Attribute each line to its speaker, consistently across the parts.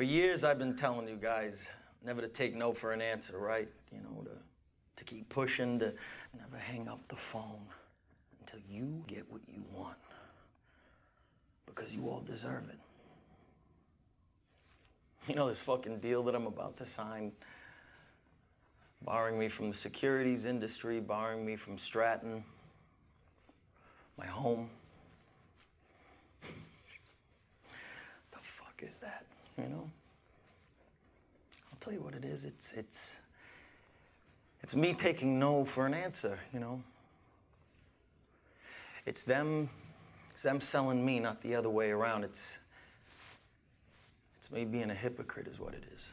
Speaker 1: for years I've been telling you guys never to take no for an answer, right? You know, to, to keep pushing, to never hang up the phone until you get what you want. Because you all deserve it. You know, this fucking deal that I'm about to sign, barring me from the securities industry, barring me from Stratton, my home. the fuck is that, you know? I'll tell you what it is. It's it's it's me taking no for an answer, you know. It's them it's them selling me, not the other way around. It's it's me being a hypocrite is what it is.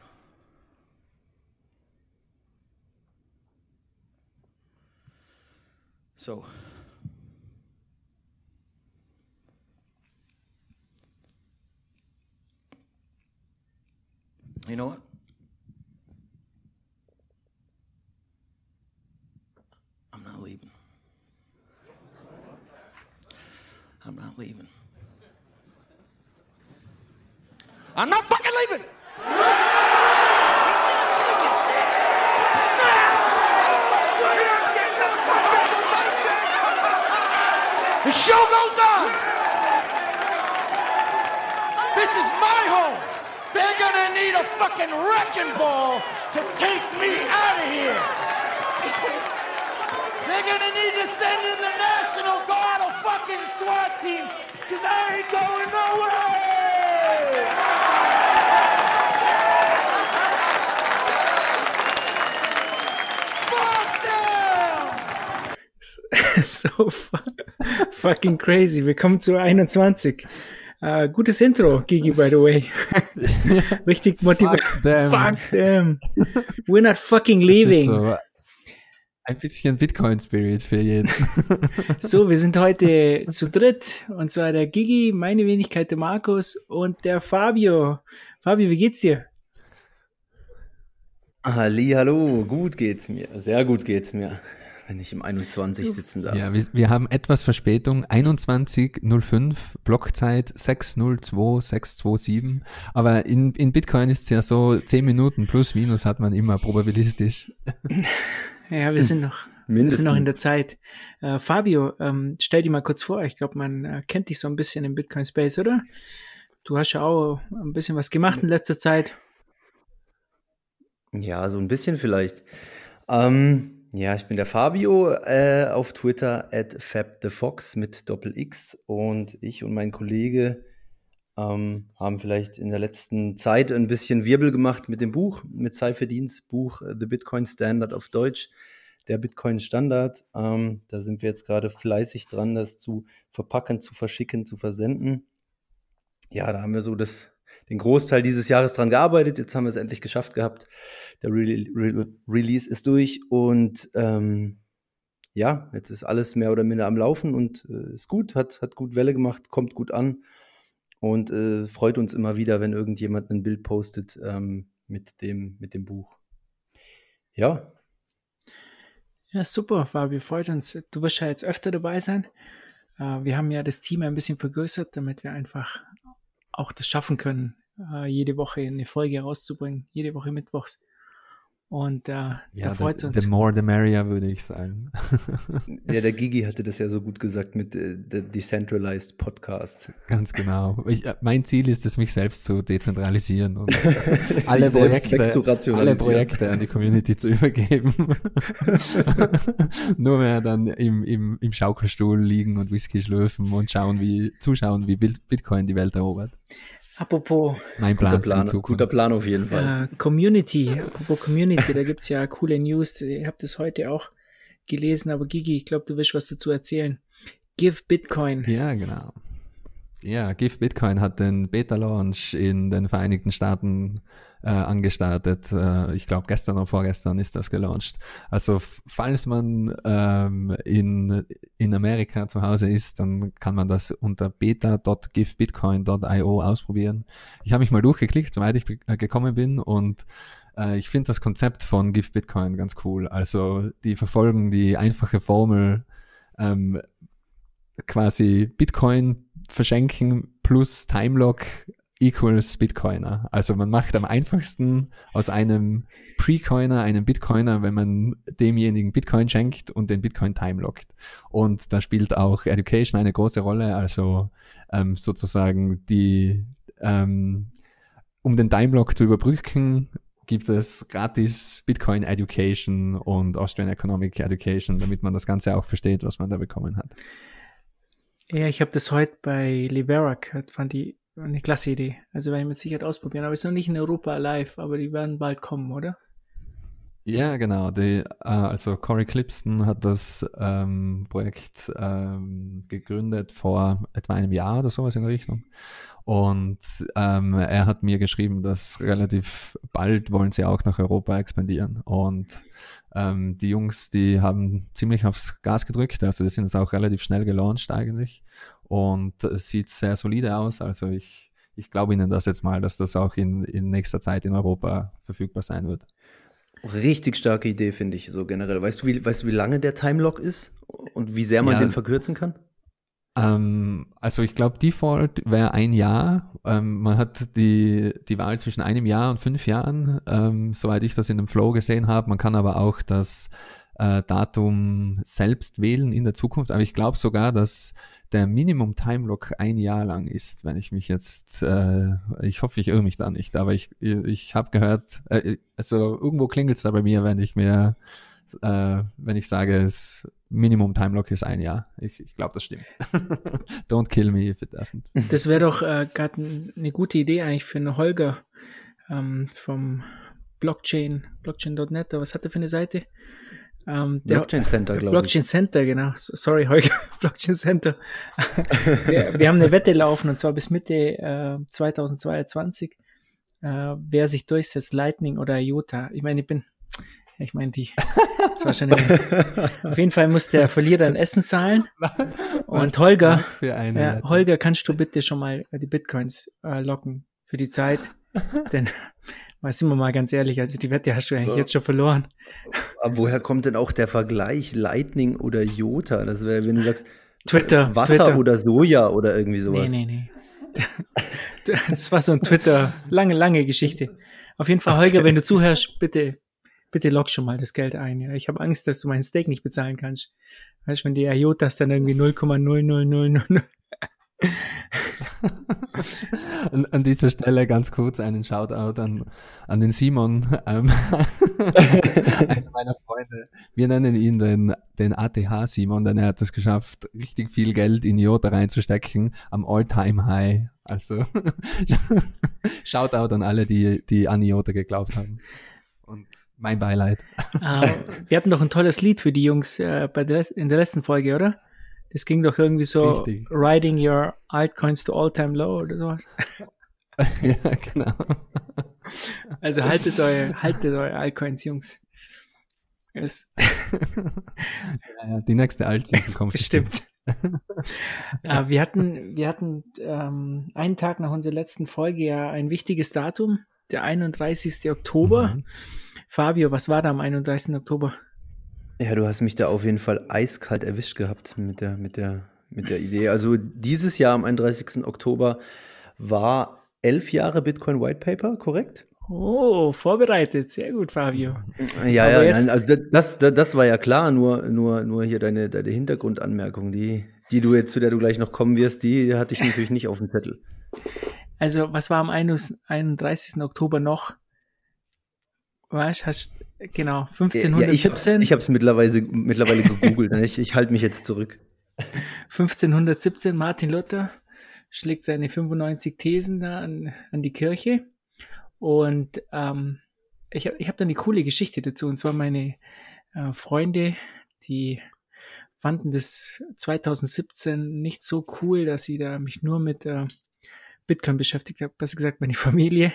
Speaker 1: So You know what? I'm not leaving. I'm not leaving. I'm not fucking leaving! The show goes on! This is my home! They're gonna need a fucking wrecking ball to take me out of here! They're gonna need to send in the National Guard or fucking SWAT team, cause I ain't going nowhere!
Speaker 2: So fu fucking crazy. Willkommen zu 21. Äh, gutes Intro, Gigi, by the way. Richtig motiviert.
Speaker 3: Fuck them.
Speaker 2: Fuck them. We're not fucking leaving.
Speaker 3: so ein bisschen Bitcoin-Spirit für jeden.
Speaker 2: So, wir sind heute zu dritt. Und zwar der Gigi, meine Wenigkeit der Markus und der Fabio. Fabio, wie geht's dir?
Speaker 4: Ali, hallo, gut geht's mir. Sehr gut geht's mir, wenn ich im 21 sitzen darf.
Speaker 3: ja, wir, wir haben etwas Verspätung. 21.05 Blockzeit 602.627. Aber in, in Bitcoin ist es ja so 10 Minuten plus minus hat man immer probabilistisch.
Speaker 2: Ja, wir sind noch, wir sind noch in der Zeit. Äh, Fabio, ähm, stell dir mal kurz vor. Ich glaube, man äh, kennt dich so ein bisschen im Bitcoin-Space, oder? Du hast ja auch ein bisschen was gemacht in letzter Zeit.
Speaker 4: Ja, so ein bisschen vielleicht. Ähm, ja, ich bin der Fabio äh, auf Twitter at fabthefox mit Doppel-X und ich und mein Kollege ähm, haben vielleicht in der letzten Zeit ein bisschen Wirbel gemacht mit dem Buch, mit Cypherdienst Buch äh, The Bitcoin Standard auf Deutsch, der Bitcoin Standard. Ähm, da sind wir jetzt gerade fleißig dran, das zu verpacken, zu verschicken, zu versenden. Ja, da haben wir so das, den Großteil dieses Jahres dran gearbeitet. Jetzt haben wir es endlich geschafft gehabt. Der Re Re Release ist durch und ähm, ja, jetzt ist alles mehr oder minder am Laufen und äh, ist gut, hat, hat gut Welle gemacht, kommt gut an und äh, freut uns immer wieder, wenn irgendjemand ein Bild postet ähm, mit, dem, mit dem Buch. Ja,
Speaker 2: Ja, super, Fabio, freut uns. Du wirst ja jetzt öfter dabei sein. Äh, wir haben ja das Team ein bisschen vergrößert, damit wir einfach auch das schaffen können, äh, jede Woche eine Folge rauszubringen, jede Woche mittwochs. Und äh, da freut es
Speaker 3: the,
Speaker 2: uns.
Speaker 3: the more the merrier, würde ich sagen.
Speaker 4: ja, der Gigi hatte das ja so gut gesagt mit äh, der Decentralized Podcast.
Speaker 3: Ganz genau. Ich, äh, mein Ziel ist es, mich selbst zu dezentralisieren und alle Projekte, alle. Projekte an die Community zu übergeben. Nur mehr dann im, im, im Schaukelstuhl liegen und Whisky schlürfen und schauen, wie, zuschauen, wie Bit- Bitcoin die Welt erobert.
Speaker 2: Apropos
Speaker 3: Mein Plan
Speaker 4: Guter Plan, guter Plan auf jeden Fall.
Speaker 2: äh, Community, apropos Community, da gibt's ja coole News. Ihr habt das heute auch gelesen, aber Gigi, ich glaube, du willst was dazu erzählen. Give Bitcoin.
Speaker 3: Ja, genau. Ja, Give Bitcoin hat den Beta-Launch in den Vereinigten Staaten äh, angestartet. Äh, ich glaube, gestern oder vorgestern ist das gelauncht. Also, falls man ähm, in, in Amerika zu Hause ist, dann kann man das unter beta.givebitcoin.io ausprobieren. Ich habe mich mal durchgeklickt, soweit ich äh, gekommen bin und äh, ich finde das Konzept von Give Bitcoin ganz cool. Also, die verfolgen die einfache Formel, ähm, quasi Bitcoin verschenken plus Timelock equals Bitcoiner. Also man macht am einfachsten aus einem Pre-Coiner einen Bitcoiner, wenn man demjenigen Bitcoin schenkt und den Bitcoin timelockt. Und da spielt auch Education eine große Rolle, also ähm, sozusagen die, ähm, um den Timelock zu überbrücken, gibt es gratis Bitcoin Education und Austrian Economic Education, damit man das Ganze auch versteht, was man da bekommen hat.
Speaker 2: Ja, ich habe das heute bei Libera gehört, fand die eine klasse Idee. Also werde ich mit Sicherheit ausprobieren. Aber ist noch nicht in Europa live, aber die werden bald kommen, oder?
Speaker 3: Ja, genau. Die, äh, also Corey Clipston hat das ähm, Projekt ähm, gegründet vor etwa einem Jahr oder sowas in der Richtung. Und ähm, er hat mir geschrieben, dass relativ bald wollen sie auch nach Europa expandieren. Und ähm, die Jungs, die haben ziemlich aufs Gas gedrückt. Also die sind jetzt auch relativ schnell gelauncht eigentlich. Und es sieht sehr solide aus. Also ich, ich glaube Ihnen das jetzt mal, dass das auch in, in nächster Zeit in Europa verfügbar sein wird.
Speaker 4: Richtig starke Idee, finde ich, so generell. Weißt du, wie, weißt du, wie lange der Timelock ist und wie sehr man ja, den verkürzen kann?
Speaker 3: Ähm, also ich glaube, Default wäre ein Jahr. Ähm, man hat die, die Wahl zwischen einem Jahr und fünf Jahren, ähm, soweit ich das in dem Flow gesehen habe. Man kann aber auch das äh, Datum selbst wählen in der Zukunft. Aber ich glaube sogar, dass der Minimum Time Lock ein Jahr lang ist, wenn ich mich jetzt, äh, ich hoffe, ich irre mich da nicht, aber ich, ich habe gehört, äh, also irgendwo klingelt es da bei mir, wenn ich mir, äh, wenn ich sage, es Minimum Time Lock ist ein Jahr. Ich, ich glaube, das stimmt. Don't kill me if it doesn't.
Speaker 2: Das wäre doch äh, gerade eine gute Idee eigentlich für eine Holger ähm, vom Blockchain, Blockchain.net, was hat er für eine Seite?
Speaker 4: Ähm, Blockchain Center, glaube
Speaker 2: ich. Blockchain Center, genau. Sorry, Holger. Blockchain Center. wir, wir, haben eine Wette laufen und zwar bis Mitte äh, 2022. Äh, wer sich durchsetzt, Lightning oder IOTA. Ich meine, ich bin, ich meine, die, das war schon auf jeden Fall muss der Verlierer ein Essen zahlen. Und was, Holger, was ja, Holger, kannst du bitte schon mal die Bitcoins äh, locken für die Zeit? Denn Mal sind wir mal ganz ehrlich, also die Wette hast du eigentlich ja. jetzt schon verloren.
Speaker 4: Aber woher kommt denn auch der Vergleich Lightning oder Jota? Das wäre, wenn du sagst,
Speaker 2: Twitter,
Speaker 4: Wasser
Speaker 2: Twitter.
Speaker 4: oder Soja oder irgendwie sowas.
Speaker 2: Nee, nee, nee. Das war so ein Twitter, lange, lange Geschichte. Auf jeden Fall, Holger, wenn du zuhörst, bitte, bitte lock schon mal das Geld ein. Ja. Ich habe Angst, dass du meinen Steak nicht bezahlen kannst. Weißt du, wenn die IOTAs dann irgendwie 0,0000
Speaker 3: an, an, dieser Stelle ganz kurz einen Shoutout an, an den Simon, ähm, einer meiner Freunde. Wir nennen ihn den, den ATH Simon, denn er hat es geschafft, richtig viel Geld in IOTA reinzustecken am All-Time-High. Also Shoutout an alle, die, die an IOTA geglaubt haben. Und mein Beileid.
Speaker 2: Uh, wir hatten doch ein tolles Lied für die Jungs äh, bei der, in der letzten Folge, oder? Das ging doch irgendwie so, Richtig. riding your altcoins to all-time low oder sowas.
Speaker 3: ja, genau.
Speaker 2: Also haltet eure, haltet eure Altcoins, Jungs.
Speaker 3: Es ja, die nächste Altseason kommt.
Speaker 2: Bestimmt. äh, wir hatten, wir hatten ähm, einen Tag nach unserer letzten Folge ja ein wichtiges Datum, der 31. Oktober. Mhm. Fabio, was war da am 31. Oktober?
Speaker 4: Ja, du hast mich da auf jeden Fall eiskalt erwischt gehabt mit der, mit der, mit der Idee. Also dieses Jahr am 31. Oktober war elf Jahre Bitcoin White Paper, korrekt?
Speaker 2: Oh, vorbereitet. Sehr gut, Fabio.
Speaker 4: Ja, Aber ja, nein, also das, das, das war ja klar, nur, nur, nur hier deine, deine Hintergrundanmerkung, die, die du jetzt, zu der du gleich noch kommen wirst, die hatte ich natürlich nicht auf dem Zettel.
Speaker 2: Also, was war am 31. Oktober noch? Weißt, hast genau 1517.
Speaker 4: Ja, ich habe es mittlerweile mittlerweile gegoogelt. Ne? ich, ich halte mich jetzt zurück.
Speaker 2: 1517 Martin Luther schlägt seine 95 Thesen da an, an die Kirche und ähm, ich habe ich hab dann die coole Geschichte dazu und zwar meine äh, Freunde, die fanden das 2017 nicht so cool, dass sie da mich nur mit äh, Bitcoin beschäftigt habe, besser gesagt meine Familie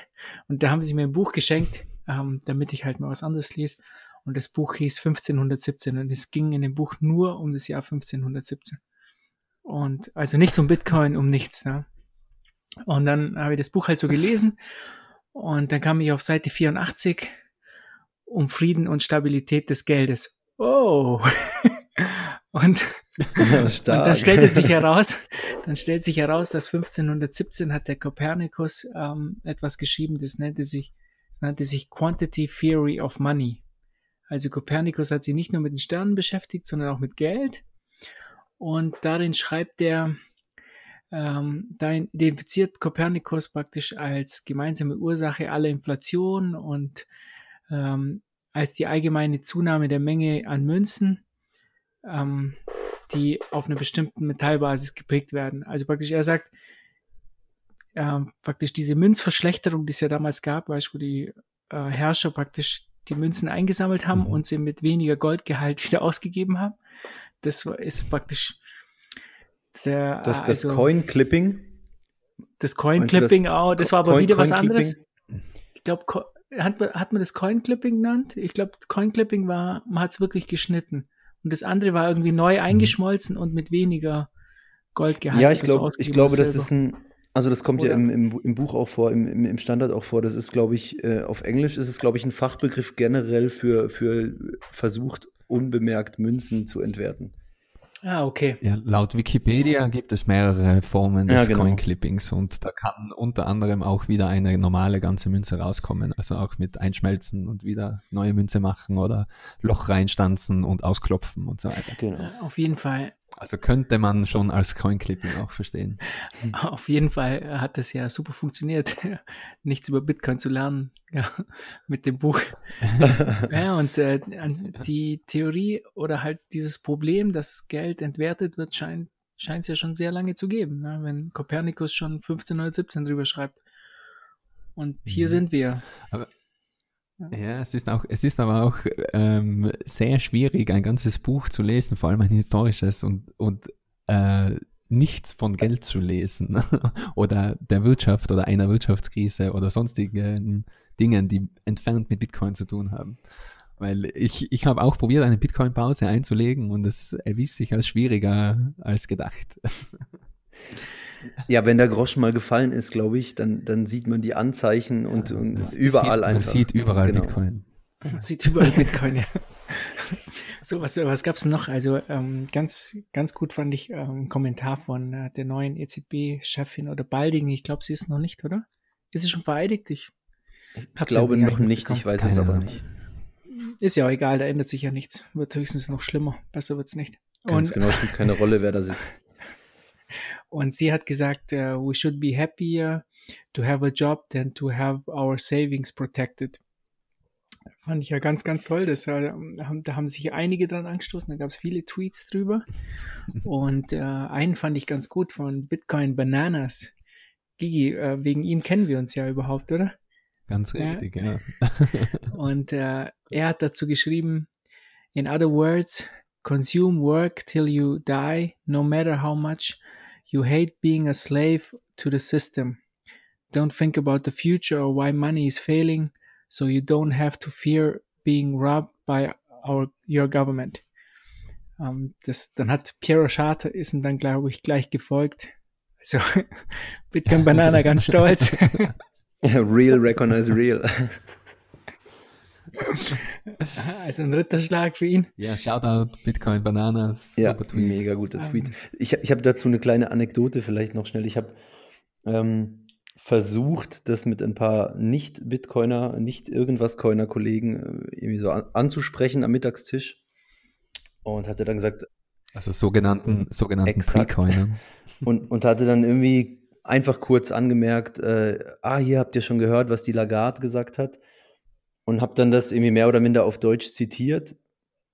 Speaker 2: und da haben sie mir ein Buch geschenkt ähm, damit ich halt mal was anderes lese. Und das Buch hieß 1517 und es ging in dem Buch nur um das Jahr 1517. Und also nicht um Bitcoin, um nichts. Ne? Und dann habe ich das Buch halt so gelesen und dann kam ich auf Seite 84 um Frieden und Stabilität des Geldes. Oh! Und, und dann stellte sich heraus, dann stellt sich heraus, dass 1517 hat der Kopernikus ähm, etwas geschrieben, das nannte sich, das nannte sich Quantity Theory of Money. Also Kopernikus hat sich nicht nur mit den Sternen beschäftigt, sondern auch mit Geld. Und darin schreibt er, ähm, da identifiziert Kopernikus praktisch als gemeinsame Ursache aller Inflation und ähm, als die allgemeine Zunahme der Menge an Münzen, ähm, die auf einer bestimmten Metallbasis geprägt werden. Also praktisch, er sagt, äh, praktisch diese Münzverschlechterung, die es ja damals gab, weißt du, wo die äh, Herrscher praktisch die Münzen eingesammelt haben mhm. und sie mit weniger Goldgehalt wieder ausgegeben haben. Das ist praktisch
Speaker 4: der, das, das also, Coin-Clipping?
Speaker 2: Das Coin-Clipping auch, das war aber Coin, wieder was anderes. Ich glaube, hat, hat man das Coin-Clipping genannt? Ich glaube, Coin-Clipping war, man hat es wirklich geschnitten. Und das andere war irgendwie neu mhm. eingeschmolzen mhm. und mit weniger Goldgehalt.
Speaker 4: Ja, ich, glaub, ich glaube, das ist ein, also das kommt Oder? ja im, im, im, Buch auch vor, im, im, Standard auch vor. Das ist, glaube ich, äh, auf Englisch ist es, glaube ich, ein Fachbegriff generell für, für versucht, unbemerkt Münzen zu entwerten.
Speaker 2: Ah, okay.
Speaker 3: Ja, laut Wikipedia gibt es mehrere Formen des ja, genau. Coin-Clippings und da kann unter anderem auch wieder eine normale ganze Münze rauskommen. Also auch mit Einschmelzen und wieder neue Münze machen oder Loch reinstanzen und ausklopfen und so weiter.
Speaker 2: Genau. Auf jeden Fall
Speaker 3: also könnte man schon als Coin-Clipping auch verstehen.
Speaker 2: Auf jeden Fall hat das ja super funktioniert, nichts über Bitcoin zu lernen, ja, mit dem Buch. ja, und äh, die Theorie oder halt dieses Problem, dass Geld entwertet wird, scheint scheint es ja schon sehr lange zu geben, ne? wenn Kopernikus schon 1517 drüber schreibt. Und hier mhm. sind wir.
Speaker 3: Aber ja, es ist auch, es ist aber auch ähm, sehr schwierig, ein ganzes Buch zu lesen, vor allem ein historisches und, und äh, nichts von Geld zu lesen oder der Wirtschaft oder einer Wirtschaftskrise oder sonstigen Dingen, die entfernt mit Bitcoin zu tun haben. Weil ich, ich habe auch probiert, eine Bitcoin-Pause einzulegen und es erwies sich als schwieriger als gedacht.
Speaker 4: Ja, wenn der Groschen mal gefallen ist, glaube ich, dann, dann sieht man die Anzeichen und, ja, und überall
Speaker 3: sieht,
Speaker 4: einfach.
Speaker 3: Man sieht überall genau. Bitcoin.
Speaker 2: Man sieht überall Bitcoin, ja. So, was, was gab es noch? Also ähm, ganz, ganz gut fand ich ähm, einen Kommentar von äh, der neuen EZB-Chefin oder Balding. Ich glaube, sie ist noch nicht, oder? Ist sie schon vereidigt? Ich,
Speaker 4: ich glaube noch nicht, ich weiß Keine es aber nicht.
Speaker 2: Ist ja auch egal, da ändert sich ja nichts. Wird höchstens noch schlimmer. Besser wird es nicht.
Speaker 4: Ganz Und, genau, spielt keine Rolle, wer da sitzt.
Speaker 2: Und sie hat gesagt, uh, we should be happier to have a job than to have our savings protected. Fand ich ja ganz, ganz toll. Das, äh, da haben sich einige dran angestoßen. Da gab es viele Tweets drüber. Und äh, einen fand ich ganz gut von Bitcoin Bananas. Gigi, äh, wegen ihm kennen wir uns ja überhaupt, oder?
Speaker 3: Ganz richtig, ja.
Speaker 2: ja. Und äh, er hat dazu geschrieben, in other words, consume work till you die, no matter how much You hate being a slave to the system. Don't think about the future or why money is failing, so you don't have to fear being robbed by our your government. Um, ähm, das, dann hat Pierre Rochard ist ihm dann, glaube ich, gleich gefolgt. Also Bitcoin Banana ganz stolz.
Speaker 4: real recognize real.
Speaker 2: Also ein Ritterschlag für ihn.
Speaker 3: Ja, Shoutout Bitcoin Bananas.
Speaker 4: Ja, mega guter um. Tweet. Ich, ich habe dazu eine kleine Anekdote vielleicht noch schnell. Ich habe ähm, versucht, das mit ein paar Nicht-Bitcoiner, nicht irgendwas Coiner-Kollegen äh, irgendwie so an, anzusprechen am Mittagstisch und hatte dann gesagt,
Speaker 3: also sogenannten, sogenannten Pre-Coinern.
Speaker 4: Und, und hatte dann irgendwie einfach kurz angemerkt, äh, ah, hier habt ihr schon gehört, was die Lagarde gesagt hat und habe dann das irgendwie mehr oder minder auf Deutsch zitiert.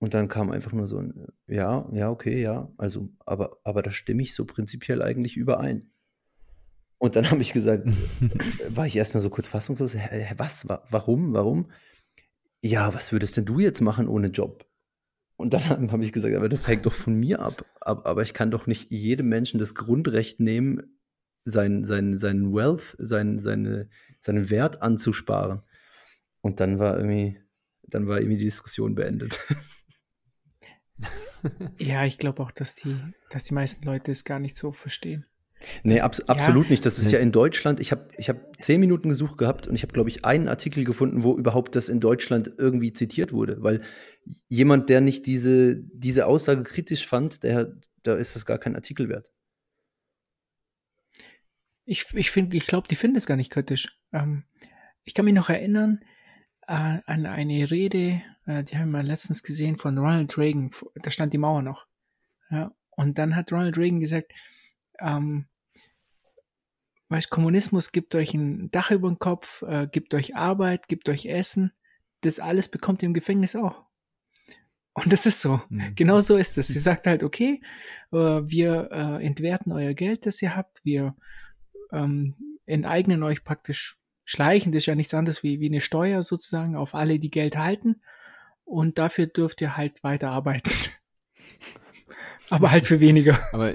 Speaker 4: Und dann kam einfach nur so ein, ja, ja, okay, ja, also, aber, aber da stimme ich so prinzipiell eigentlich überein. Und dann habe ich gesagt, war ich erstmal so kurz fassungslos, hä, was, warum, warum? Ja, was würdest denn du jetzt machen ohne Job? Und dann habe ich gesagt, aber das hängt doch von mir ab. Aber ich kann doch nicht jedem Menschen das Grundrecht nehmen, sein, sein, sein Wealth, sein, seine, seinen Wert anzusparen. Und dann war irgendwie, dann war irgendwie die Diskussion beendet.
Speaker 2: ja, ich glaube auch, dass die, dass die meisten Leute es gar nicht so verstehen.
Speaker 4: Nee, abs absolut nicht. Das ist ja in Deutschland. Ich habe ich hab zehn Minuten gesucht gehabt und ich habe, glaube ich, einen Artikel gefunden, wo überhaupt das in Deutschland irgendwie zitiert wurde. Weil jemand, der nicht diese, diese Aussage kritisch fand, der, da ist das gar kein Artikel wert.
Speaker 2: Ich, ich, find, ich glaube, die finden es gar nicht kritisch. Ähm, ich kann mich noch erinnern äh, an eine Rede, äh, die haben wir letztens gesehen von Ronald Reagan. Da stand die Mauer noch. Ja, und dann hat Ronald Reagan gesagt, ähm, weißt, Kommunismus gibt euch ein Dach über den Kopf, äh, gibt euch Arbeit, gibt euch Essen. Das alles bekommt ihr im Gefängnis auch. Und das ist so. Mhm. Genau so ist es. Sie sagt halt, okay, äh, wir äh, entwerten euer Geld, das ihr habt. Wir ähm, enteignen euch praktisch schleichend. Ist ja nichts anderes wie, wie eine Steuer sozusagen auf alle, die Geld halten. Und dafür dürft ihr halt weiter arbeiten. Aber halt für weniger.
Speaker 3: Aber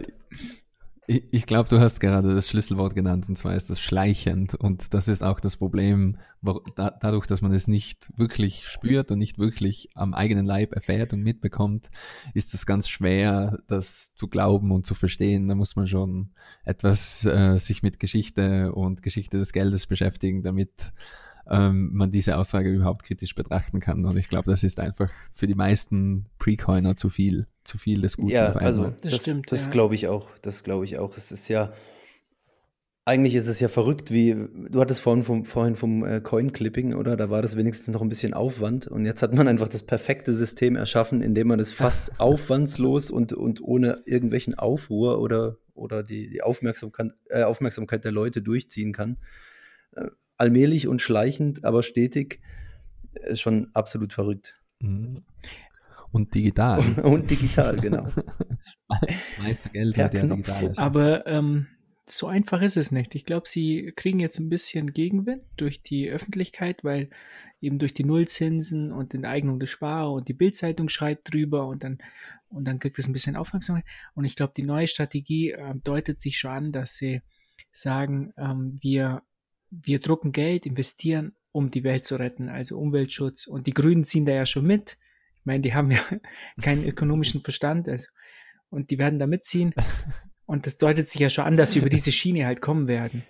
Speaker 3: ich, glaube, du hast gerade das Schlüsselwort genannt, und zwar ist das schleichend. Und das ist auch das Problem, da, dadurch, dass man es nicht wirklich spürt und nicht wirklich am eigenen Leib erfährt und mitbekommt, ist es ganz schwer, das zu glauben und zu verstehen. Da muss man schon etwas äh, sich mit Geschichte und Geschichte des Geldes beschäftigen, damit ähm, man diese Aussage überhaupt kritisch betrachten kann. Und ich glaube, das ist einfach für die meisten Pre-Coiner zu viel, zu viel des Guten.
Speaker 4: Ja, also das, das stimmt. Das ja. glaube ich auch. Das glaube ich auch. Es ist ja eigentlich ist es ja verrückt, wie du hattest vorhin vom, vorhin vom äh, Coin-Clipping, oder? Da war das wenigstens noch ein bisschen Aufwand. Und jetzt hat man einfach das perfekte System erschaffen, indem man das fast aufwandslos und, und ohne irgendwelchen Aufruhr oder, oder die, die Aufmerksamkeit, äh, Aufmerksamkeit der Leute durchziehen kann. Äh, allmählich und schleichend, aber stetig, ist schon absolut verrückt.
Speaker 3: Mhm. Und digital.
Speaker 4: Und, und digital, genau.
Speaker 3: das meiste Geld wird ja digital.
Speaker 2: Aber ähm, so einfach ist es nicht. Ich glaube, sie kriegen jetzt ein bisschen Gegenwind durch die Öffentlichkeit, weil eben durch die Nullzinsen und die Eignung des Sparer und die Bildzeitung schreit drüber und dann und dann kriegt es ein bisschen Aufmerksamkeit. Und ich glaube, die neue Strategie äh, deutet sich schon an, dass sie sagen, ähm, wir wir drucken Geld, investieren, um die Welt zu retten, also Umweltschutz. Und die Grünen ziehen da ja schon mit. Ich meine, die haben ja keinen ökonomischen Verstand. Also, und die werden da mitziehen. Und das deutet sich ja schon an, dass sie über diese Schiene halt kommen werden.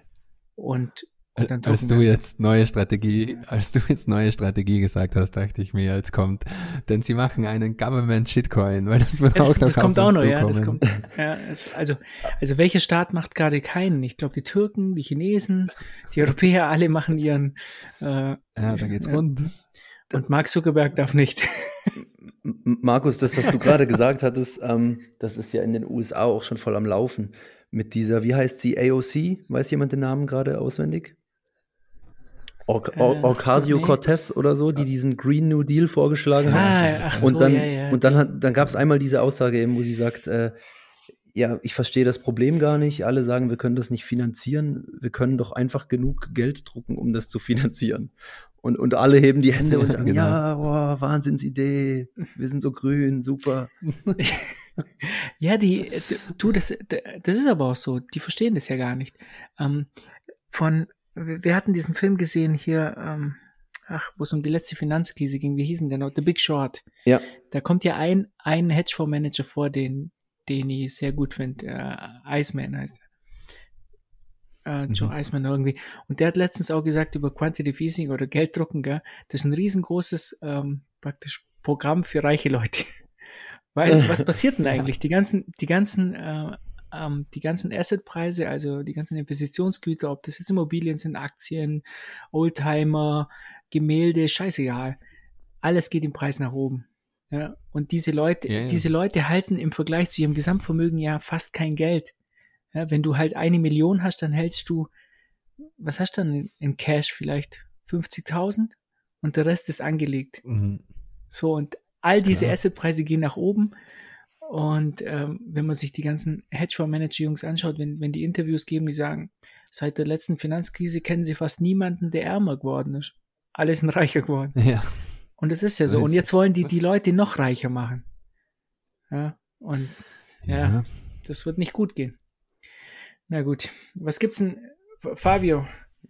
Speaker 2: Und
Speaker 3: als du jetzt neue Strategie, als du jetzt neue Strategie gesagt hast, dachte ich mir, jetzt kommt, denn sie machen einen Government Shitcoin, weil das wird
Speaker 2: ja, das,
Speaker 3: auch
Speaker 2: Das kommt auch noch, ja, das kommt, ja, es, also, also welcher Staat macht gerade keinen? Ich glaube, die Türken, die Chinesen, die Europäer, alle machen ihren,
Speaker 3: äh, ja, da geht's rund.
Speaker 2: Und Mark Zuckerberg darf nicht.
Speaker 4: Markus, das, was du gerade gesagt hattest, ähm, das ist ja in den USA auch schon voll am Laufen. Mit dieser, wie heißt sie, AOC? Weiß jemand den Namen gerade auswendig? Or Or äh, Ocasio-Cortez nee. oder so, die diesen Green New Deal vorgeschlagen ah, Ach so, und dann, ja, ja, und dann, dann gab es einmal diese Aussage eben, wo sie sagt, äh, ja, ich verstehe das Problem gar nicht. Alle sagen, wir können das nicht finanzieren. Wir können doch einfach genug Geld drucken, um das zu finanzieren. Und, und alle heben die Hände und sagen, genau. ja, boah, Wahnsinnsidee, wir sind so grün, super.
Speaker 2: ja, die, du, das, das ist aber auch so, die verstehen das ja gar nicht. Ähm, von wir hatten diesen Film gesehen hier, ähm, ach, wo es um die letzte Finanzkrise ging, wie hießen der noch? The Big Short.
Speaker 4: Ja.
Speaker 2: Da kommt ja ein, ein Hedgefondsmanager vor, den, den ich sehr gut finde. Äh, Iceman heißt er. Äh, Joe mhm. Iceman irgendwie. Und der hat letztens auch gesagt über Quantitative Easing oder Gelddrucken, gell? Das ist ein riesengroßes, ähm, praktisch Programm für reiche Leute. Weil, was passiert denn eigentlich? Die ganzen, die ganzen äh, ähm, die ganzen Assetpreise, also die ganzen Investitionsgüter, ob das jetzt Immobilien sind, Aktien, Oldtimer, Gemälde, scheißegal. Alles geht im Preis nach oben. Ja, und diese Leute, ja, ja. diese Leute halten im Vergleich zu ihrem Gesamtvermögen ja fast kein Geld. Ja, wenn du halt eine Million hast, dann hältst du, was hast du dann in Cash vielleicht 50.000 und der Rest ist angelegt. Mhm. So und all diese Assetpreise gehen nach oben und ähm, wenn man sich die ganzen Hedgefonds-Manager-Jungs anschaut, wenn, wenn die Interviews geben, die sagen, seit der letzten Finanzkrise kennen sie fast niemanden, der ärmer geworden ist. Alle sind reicher geworden.
Speaker 3: Ja.
Speaker 2: Und das ist ja so. so. Und jetzt wollen die die Leute noch reicher machen. Ja, und ja, ja, das wird nicht gut gehen. Na gut. Was gibt's denn, Fabio?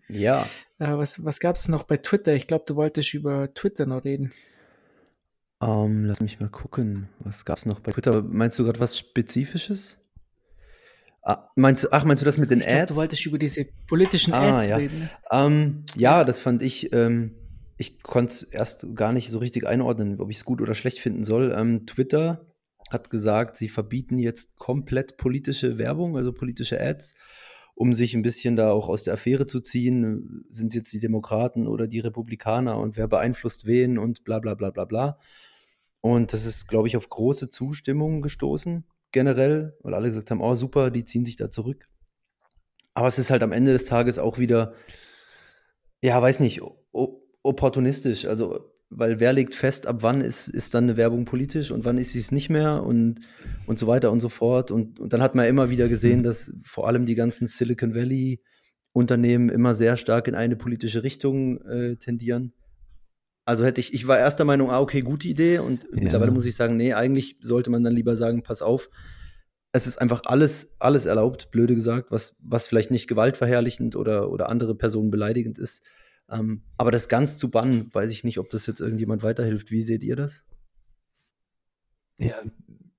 Speaker 4: Ja.
Speaker 2: Äh, was, was gab's noch bei Twitter? Ich glaube, du wolltest über Twitter noch reden.
Speaker 4: Ähm, lass mich mal gucken. Was gab es noch bei Twitter? Meinst du gerade was Spezifisches? Ah, meinst du, ach, meinst du das mit den
Speaker 2: Ich glaube,
Speaker 4: Ads?
Speaker 2: du wolltest über diese politischen
Speaker 4: Ah,
Speaker 2: Ads
Speaker 4: ja.
Speaker 2: reden.
Speaker 4: Ähm, ja, das fand ich, ähm, ich konnte es erst gar nicht so richtig einordnen, ob ich es gut oder schlecht finden soll. Ähm, Twitter hat gesagt, sie verbieten jetzt komplett politische Werbung, also politische Ads, um sich ein bisschen da auch aus der Affäre zu ziehen. Sind es jetzt die Demokraten oder die Republikaner und wer beeinflusst wen und bla bla bla bla bla. Und das ist, glaube ich, auf große Zustimmung gestoßen, generell, weil alle gesagt haben, oh super, die ziehen sich da zurück. Aber es ist halt am Ende des Tages auch wieder, ja, weiß nicht, opportunistisch. Also, weil wer legt fest, ab wann ist, ist dann eine Werbung politisch und wann ist sie es nicht mehr und, und so weiter und so fort. Und, und dann hat man immer wieder gesehen,
Speaker 3: Mhm.
Speaker 4: dass vor allem die ganzen Silicon Valley Unternehmen immer sehr stark in eine politische Richtung äh, tendieren. Also hätte ich, ich war erster Meinung, ah, okay, gute Idee. Und
Speaker 3: Ja.
Speaker 4: mittlerweile muss ich sagen, nee, eigentlich sollte man dann lieber sagen, pass auf, es ist einfach alles, alles erlaubt, blöde gesagt, was, was vielleicht nicht gewaltverherrlichend oder, oder andere Personen beleidigend ist. Ähm, aber das ganz zu bannen, weiß ich nicht, ob das jetzt irgendjemand weiterhilft. Wie seht ihr das?
Speaker 3: Ja,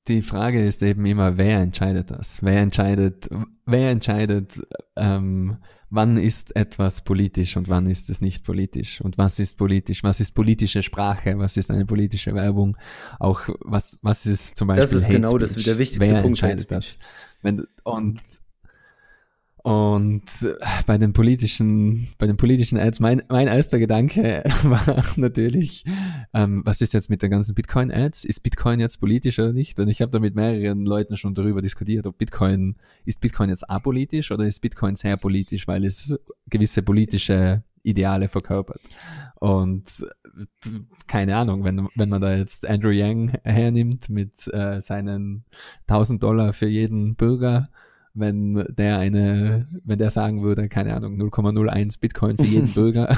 Speaker 3: die Frage ist eben immer, wer entscheidet das? Wer entscheidet, wer entscheidet, ähm, wann ist etwas politisch und wann ist es nicht politisch? Und was ist politisch? Was ist politische Sprache? Was ist eine politische Werbung? Auch was, was ist zum Beispiel
Speaker 4: Das ist
Speaker 3: Hate
Speaker 4: genau das-
Speaker 3: Speech?
Speaker 4: der wichtigste
Speaker 3: wer
Speaker 4: Punkt,
Speaker 3: entscheidet das? Wenn, und und äh, bei den politischen, bei den politischen Ads, mein, mein erster Gedanke war natürlich, ähm, was ist jetzt mit der ganzen Bitcoin-Ads? Ist Bitcoin jetzt politisch oder nicht? Und ich habe da mit mehreren Leuten schon darüber diskutiert, ob Bitcoin, ist Bitcoin jetzt apolitisch oder ist Bitcoin sehr politisch, weil es gewisse politische Ideale verkörpert. Und äh, keine Ahnung, wenn, wenn man da jetzt Andrew Yang hernimmt mit äh, seinen 1000 Dollar für jeden Bürger, wenn der eine, wenn der sagen würde, keine Ahnung, 0,01 Bitcoin für jeden Bürger,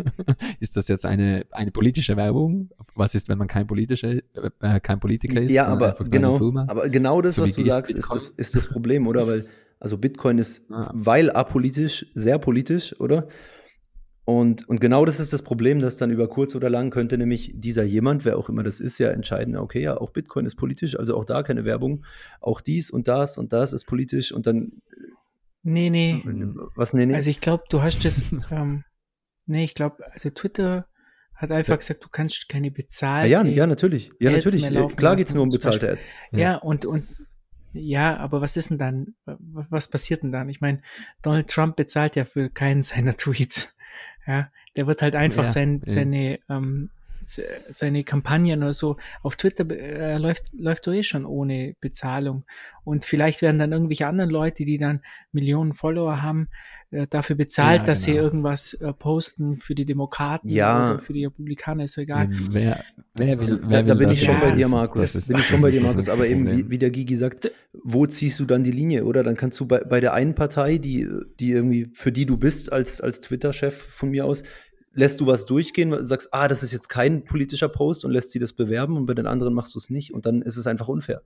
Speaker 3: ist das jetzt eine, eine politische Werbung? Was ist, wenn man kein politischer, äh, kein Politiker ist?
Speaker 4: ja, aber genau, aber genau das,
Speaker 3: So
Speaker 4: was du sagst, ist das, ist das Problem, oder? Weil, also Bitcoin ist,
Speaker 3: Ah.
Speaker 4: weil apolitisch, sehr politisch, oder? Und, und genau das ist das Problem, dass dann über kurz oder lang könnte nämlich dieser jemand, wer auch immer das ist, ja entscheiden, okay, ja, auch Bitcoin ist politisch, also auch da keine Werbung, auch dies und das und das ist politisch und dann,
Speaker 2: Nee, nee.
Speaker 4: was, nee, nee.
Speaker 2: Also ich glaube, du hast das, ähm, nee, ich glaube, also Twitter hat einfach
Speaker 4: Ja.
Speaker 2: gesagt, du kannst keine
Speaker 4: Ah,
Speaker 2: bezahlte.
Speaker 4: ja, ja, natürlich. Ja,
Speaker 2: Ads
Speaker 4: natürlich.
Speaker 2: mehr
Speaker 4: Ja, Klar geht es nur um bezahlte Ads.
Speaker 2: Ja, und, und ja, aber was ist denn dann? Was passiert denn dann? Ich meine, Donald Trump bezahlt ja für keinen seiner Tweets. Ja, der wird halt einfach
Speaker 3: Ja,
Speaker 2: sein, seine, ähm, seine Kampagnen oder so auf Twitter äh, läuft, läuft doch eh schon ohne Bezahlung. Und vielleicht werden dann irgendwelche anderen Leute, die dann Millionen Follower haben, äh, dafür bezahlt,
Speaker 3: Ja,
Speaker 2: dass sie
Speaker 3: genau.
Speaker 2: irgendwas äh, posten für die Demokraten
Speaker 4: Ja.
Speaker 2: oder für die Republikaner, ist so egal.
Speaker 3: Wer, wer will,
Speaker 4: Da,
Speaker 3: wer
Speaker 4: da
Speaker 3: will
Speaker 4: bin
Speaker 3: das
Speaker 4: ich schon
Speaker 2: Ja.
Speaker 4: bei dir,
Speaker 3: Das
Speaker 4: Markus.
Speaker 3: ist-
Speaker 4: bin ich schon bei
Speaker 3: das
Speaker 4: dir, Markus.
Speaker 3: das
Speaker 4: Aber eben, wie, wie der Gigi sagt, wo ziehst du dann die Linie, oder? Dann kannst du bei, bei der einen Partei, die, die irgendwie, für die du bist, als, als Twitter-Chef von mir aus, lässt du was durchgehen, sagst, ah, das ist jetzt kein politischer Post und lässt sie das bewerben und bei den anderen machst du es nicht und dann ist es einfach unfair.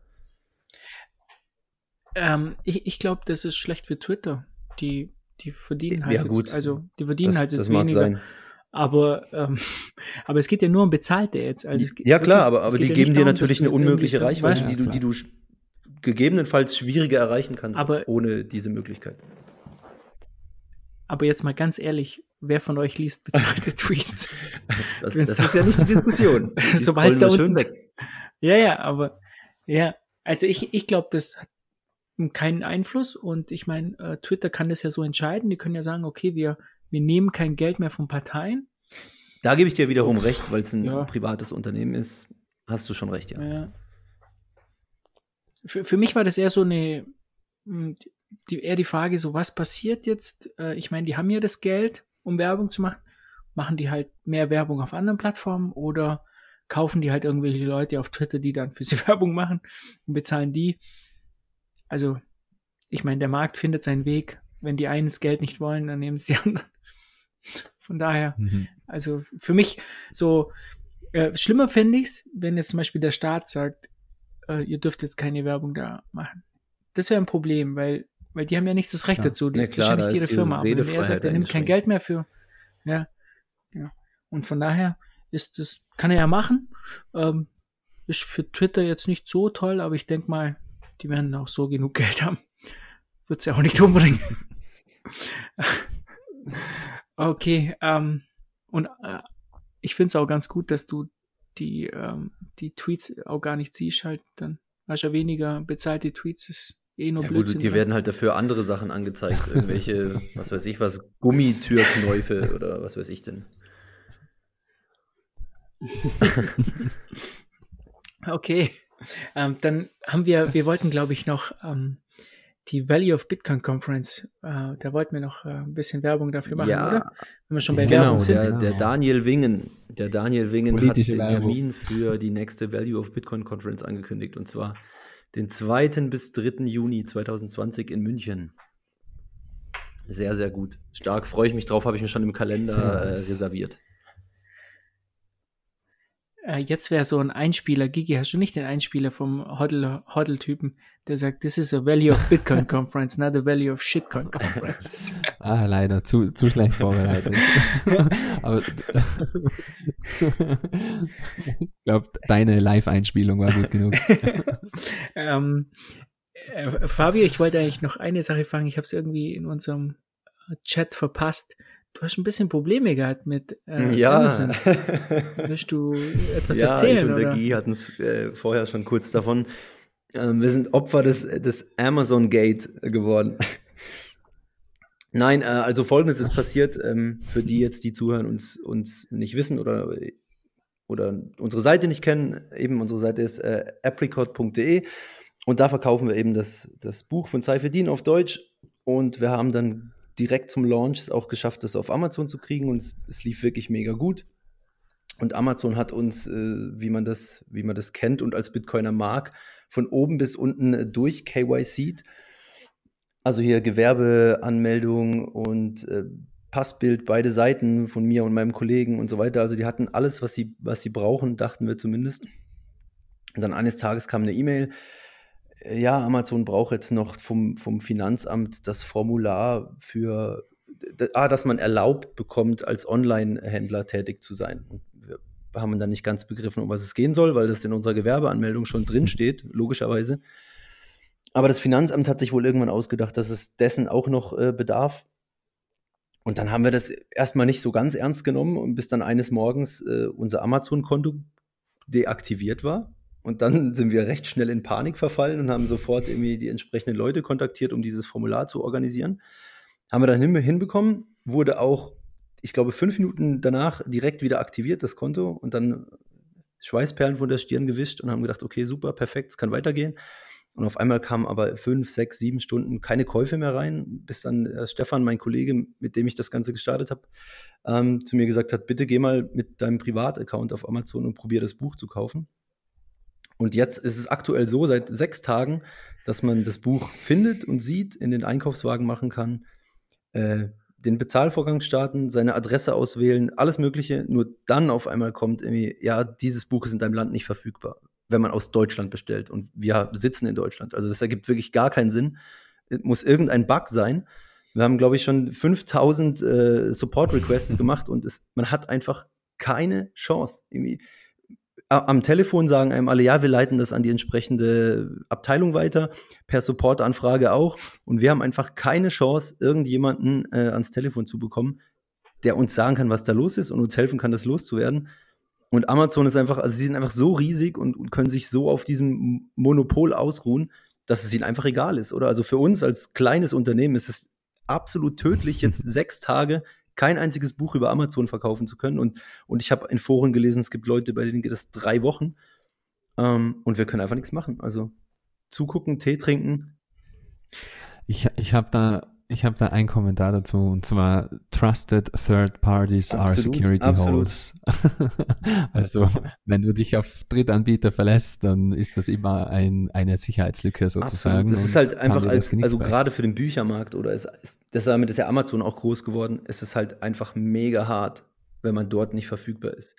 Speaker 2: Ähm, ich ich glaube, das ist schlecht für Twitter. Die, die verdienen halt
Speaker 4: Ja,
Speaker 2: jetzt,
Speaker 4: gut.
Speaker 2: also die verdienen
Speaker 4: Das,
Speaker 2: halt jetzt
Speaker 4: das mag
Speaker 2: weniger.
Speaker 4: sein.
Speaker 2: Aber, ähm, aber es geht ja nur um bezahlte Ads. Also es
Speaker 4: Ja, klar, aber, aber die
Speaker 2: ja
Speaker 4: geben dir natürlich eine
Speaker 2: jetzt
Speaker 4: unmögliche Reichweite,
Speaker 3: Ja,
Speaker 4: die, du, die du gegebenenfalls schwieriger erreichen kannst,
Speaker 2: Aber-
Speaker 4: ohne diese Möglichkeit.
Speaker 2: Aber jetzt mal ganz ehrlich, wer von euch liest bezahlte Tweets?
Speaker 4: Das, das
Speaker 2: da-
Speaker 4: ist ja nicht die Diskussion.
Speaker 2: Sobald
Speaker 4: scrollen
Speaker 2: da unten-
Speaker 4: weg.
Speaker 2: Ja, ja, aber ja, also ich, ich glaube, das hat keinen Einfluss und ich meine, äh, Twitter kann das ja so entscheiden. Die können ja sagen, okay, wir, wir nehmen kein Geld mehr von Parteien.
Speaker 4: Da gebe ich dir wiederum recht, weil es ein
Speaker 2: Ja.
Speaker 4: privates Unternehmen ist. Hast du schon recht, ja.
Speaker 2: Ja. Für, für mich war das eher so eine, mh, die, eher die Frage, so was passiert jetzt? Äh, ich meine, die haben ja das Geld, um Werbung zu machen. Machen die halt mehr Werbung auf anderen Plattformen oder kaufen die halt irgendwelche Leute auf Twitter, die dann für sie Werbung machen und bezahlen die? Also, ich meine, der Markt findet seinen Weg. Wenn die einen das Geld nicht wollen, dann nehmen es die anderen. Von daher,
Speaker 3: Mhm.
Speaker 2: also für mich so äh, schlimmer fände ich es, wenn jetzt zum Beispiel der Staat sagt, äh, ihr dürft jetzt keine Werbung da machen. Das wäre ein Problem, weil, weil die haben ja nicht das Recht
Speaker 4: Ja.
Speaker 2: dazu. Die, das
Speaker 4: klar,
Speaker 2: ja nicht
Speaker 4: die
Speaker 2: Firma. Aber wenn er sagt, er nimmt kein. Geld mehr für, ja, ja. Und von daher ist das, kann er ja machen. Ähm, ist für Twitter jetzt nicht so toll, aber ich denke mal, die werden auch so genug Geld haben. wird es ja auch nicht umbringen. okay, ähm, und äh, ich finde es auch ganz gut, dass du die, ähm, die Tweets auch gar nicht siehst, halt dann hast ja weniger bezahlte Tweets, ist eh nur
Speaker 4: Ja,
Speaker 2: Blödsinn.
Speaker 4: gut, dir
Speaker 2: dran.
Speaker 4: werden halt dafür andere Sachen angezeigt. Irgendwelche, was weiß ich, was, Gummitürknäufe oder was weiß ich denn.
Speaker 2: Okay, ähm, dann haben wir, wir wollten, glaube ich, noch ähm, die Value of Bitcoin Conference, äh, da wollten wir noch äh, ein bisschen Werbung dafür machen,
Speaker 4: Ja,
Speaker 2: oder? Wenn wir schon bei
Speaker 3: Genau,
Speaker 2: Werbung sind.
Speaker 4: Der, der Daniel Wingen, der Daniel Wingen
Speaker 3: Politische
Speaker 4: hat den
Speaker 3: Werbung.
Speaker 4: Termin für die nächste Value of Bitcoin Conference angekündigt und zwar den 2. bis 3. Juni 2020 in München. Sehr, sehr gut. Stark, freue ich mich drauf, habe ich mir schon im Kalender äh, reserviert.
Speaker 2: Äh, jetzt wäre so ein Einspieler, Gigi, hast du nicht den Einspieler vom Hodl- Hodl-Typen, der sagt, this is a Value of Bitcoin Conference, not a Value of Shitcoin Conference.
Speaker 3: Ah, leider, zu, zu schlecht vorbereitet. Aber ich glaube, deine Live-Einspielung war gut genug.
Speaker 2: ähm, äh, Fabio, ich wollte eigentlich noch eine Sache fragen. Ich habe es irgendwie in unserem Chat verpasst. Du hast ein bisschen Probleme gehabt mit äh,
Speaker 4: ja.
Speaker 2: Amazon. Willst du etwas
Speaker 4: ja,
Speaker 2: erzählen?
Speaker 4: ich und der? Guy hatten es äh, vorher schon kurz davon. Ähm, wir sind Opfer des, des Amazon Gate geworden. Nein, äh, also folgendes ist passiert, ähm, für die jetzt, die zuhören, uns, uns nicht wissen oder, oder unsere Seite nicht kennen. Eben unsere Seite ist äh, apricot.de und da verkaufen wir eben das, das Buch von Seifedin auf Deutsch und wir haben dann direkt zum Launch es auch geschafft, das auf Amazon zu kriegen und es, es lief wirklich mega gut. Und Amazon hat uns, äh, wie, man das, wie man das kennt und als Bitcoiner mag, von oben bis unten äh, durch KYC. Also hier Gewerbeanmeldung und äh, Passbild, beide Seiten von mir und meinem Kollegen und so weiter. Also die hatten alles, was sie, was sie brauchen, dachten wir zumindest. Und dann eines Tages kam eine E-Mail, ja, Amazon braucht jetzt noch vom, vom Finanzamt das Formular für, ah, dass man erlaubt bekommt, als Online-Händler tätig zu sein. Und wir haben dann nicht ganz begriffen, um was es gehen soll, weil das in unserer Gewerbeanmeldung schon drin steht, logischerweise. Aber das Finanzamt hat sich wohl irgendwann ausgedacht, dass es dessen auch noch äh, bedarf. Und dann haben wir das erstmal nicht so ganz ernst genommen, und bis dann eines Morgens äh, unser Amazon-Konto deaktiviert war. Und dann sind wir recht schnell in Panik verfallen und haben sofort irgendwie die entsprechenden Leute kontaktiert, um dieses Formular zu organisieren. Haben wir dann hin, hinbekommen, wurde auch, ich glaube, fünf Minuten danach direkt wieder aktiviert, das Konto, und dann Schweißperlen von der Stirn gewischt und haben gedacht, okay, super, perfekt, es kann weitergehen. Und auf einmal kamen aber fünf, sechs, sieben Stunden keine Käufe mehr rein, bis dann äh, Stefan, mein Kollege, mit dem ich das Ganze gestartet habe, ähm, zu mir gesagt hat, bitte geh mal mit deinem Privataccount auf Amazon und probier das Buch zu kaufen. Und jetzt ist es aktuell so, seit sechs Tagen, dass man das Buch findet und sieht, in den Einkaufswagen machen kann, äh, den Bezahlvorgang starten, seine Adresse auswählen, alles Mögliche. Nur dann auf einmal kommt irgendwie, ja, dieses Buch ist in deinem Land nicht verfügbar, wenn man aus Deutschland bestellt. Und wir sitzen in Deutschland. Also das ergibt wirklich gar keinen Sinn. Es muss irgendein Bug sein. Wir haben, glaube ich, schon 5000 äh, Support-Requests gemacht und es, man hat einfach keine Chance. Irgendwie, am Telefon sagen einem alle, ja, wir leiten das an die entsprechende Abteilung weiter, per Support-Anfrage auch. Und wir haben einfach keine Chance, irgendjemanden äh, ans Telefon zu bekommen, der uns sagen kann, was da los ist und uns helfen kann, das loszuwerden. Und Amazon ist einfach, also sie sind einfach so riesig und, und können sich so auf diesem Monopol ausruhen, dass es ihnen einfach egal ist, oder? Also für uns als kleines Unternehmen ist es absolut tödlich, jetzt sechs Tage kein einziges Buch über Amazon verkaufen zu können. Und, und ich habe in Foren gelesen, es gibt Leute, bei denen geht das drei Wochen. Ähm, und wir können einfach nichts machen. Also zugucken, Tee trinken.
Speaker 3: Ich, ich habe da, ich hab da einen Kommentar dazu und zwar Trusted Third Parties are
Speaker 4: Absolut,
Speaker 3: Security
Speaker 4: absolut.
Speaker 3: Holes. also, wenn du dich auf Drittanbieter verlässt, dann ist das immer ein, eine Sicherheitslücke sozusagen.
Speaker 4: Das ist halt einfach als, also gerade für den Büchermarkt oder es, ist, das damit ist ja Amazon auch groß geworden, es ist halt einfach mega hart, wenn man dort nicht verfügbar ist.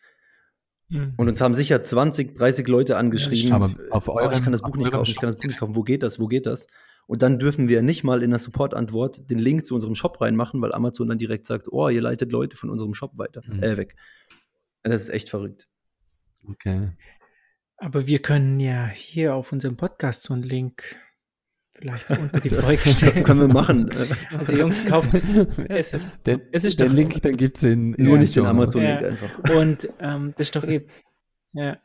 Speaker 2: Mhm.
Speaker 4: Und uns haben sicher 20, 30 Leute angeschrieben.
Speaker 3: Aber auf
Speaker 4: oh, ich kann das Buch nicht kaufen, ich kann das Buch nicht kaufen. Wo geht das? Wo geht das? Und dann dürfen wir nicht mal in der Support-Antwort den Link zu unserem Shop reinmachen, weil Amazon dann direkt sagt, oh, ihr leitet Leute von unserem Shop weiter,
Speaker 3: Mhm.
Speaker 4: äh, weg. Das ist echt verrückt.
Speaker 3: Okay.
Speaker 2: Aber wir können ja hier auf unserem Podcast so einen Link vielleicht unter die Folge stellen.
Speaker 4: Können wir machen.
Speaker 2: Also Jungs, kauft es.
Speaker 3: Den,
Speaker 2: Es ist
Speaker 3: den
Speaker 2: doch-
Speaker 3: Link, den gibt's in, in
Speaker 4: Nur nicht den. Amazon-Link
Speaker 2: Ja.
Speaker 4: einfach.
Speaker 2: Und ähm, das ist doch eh. Ja.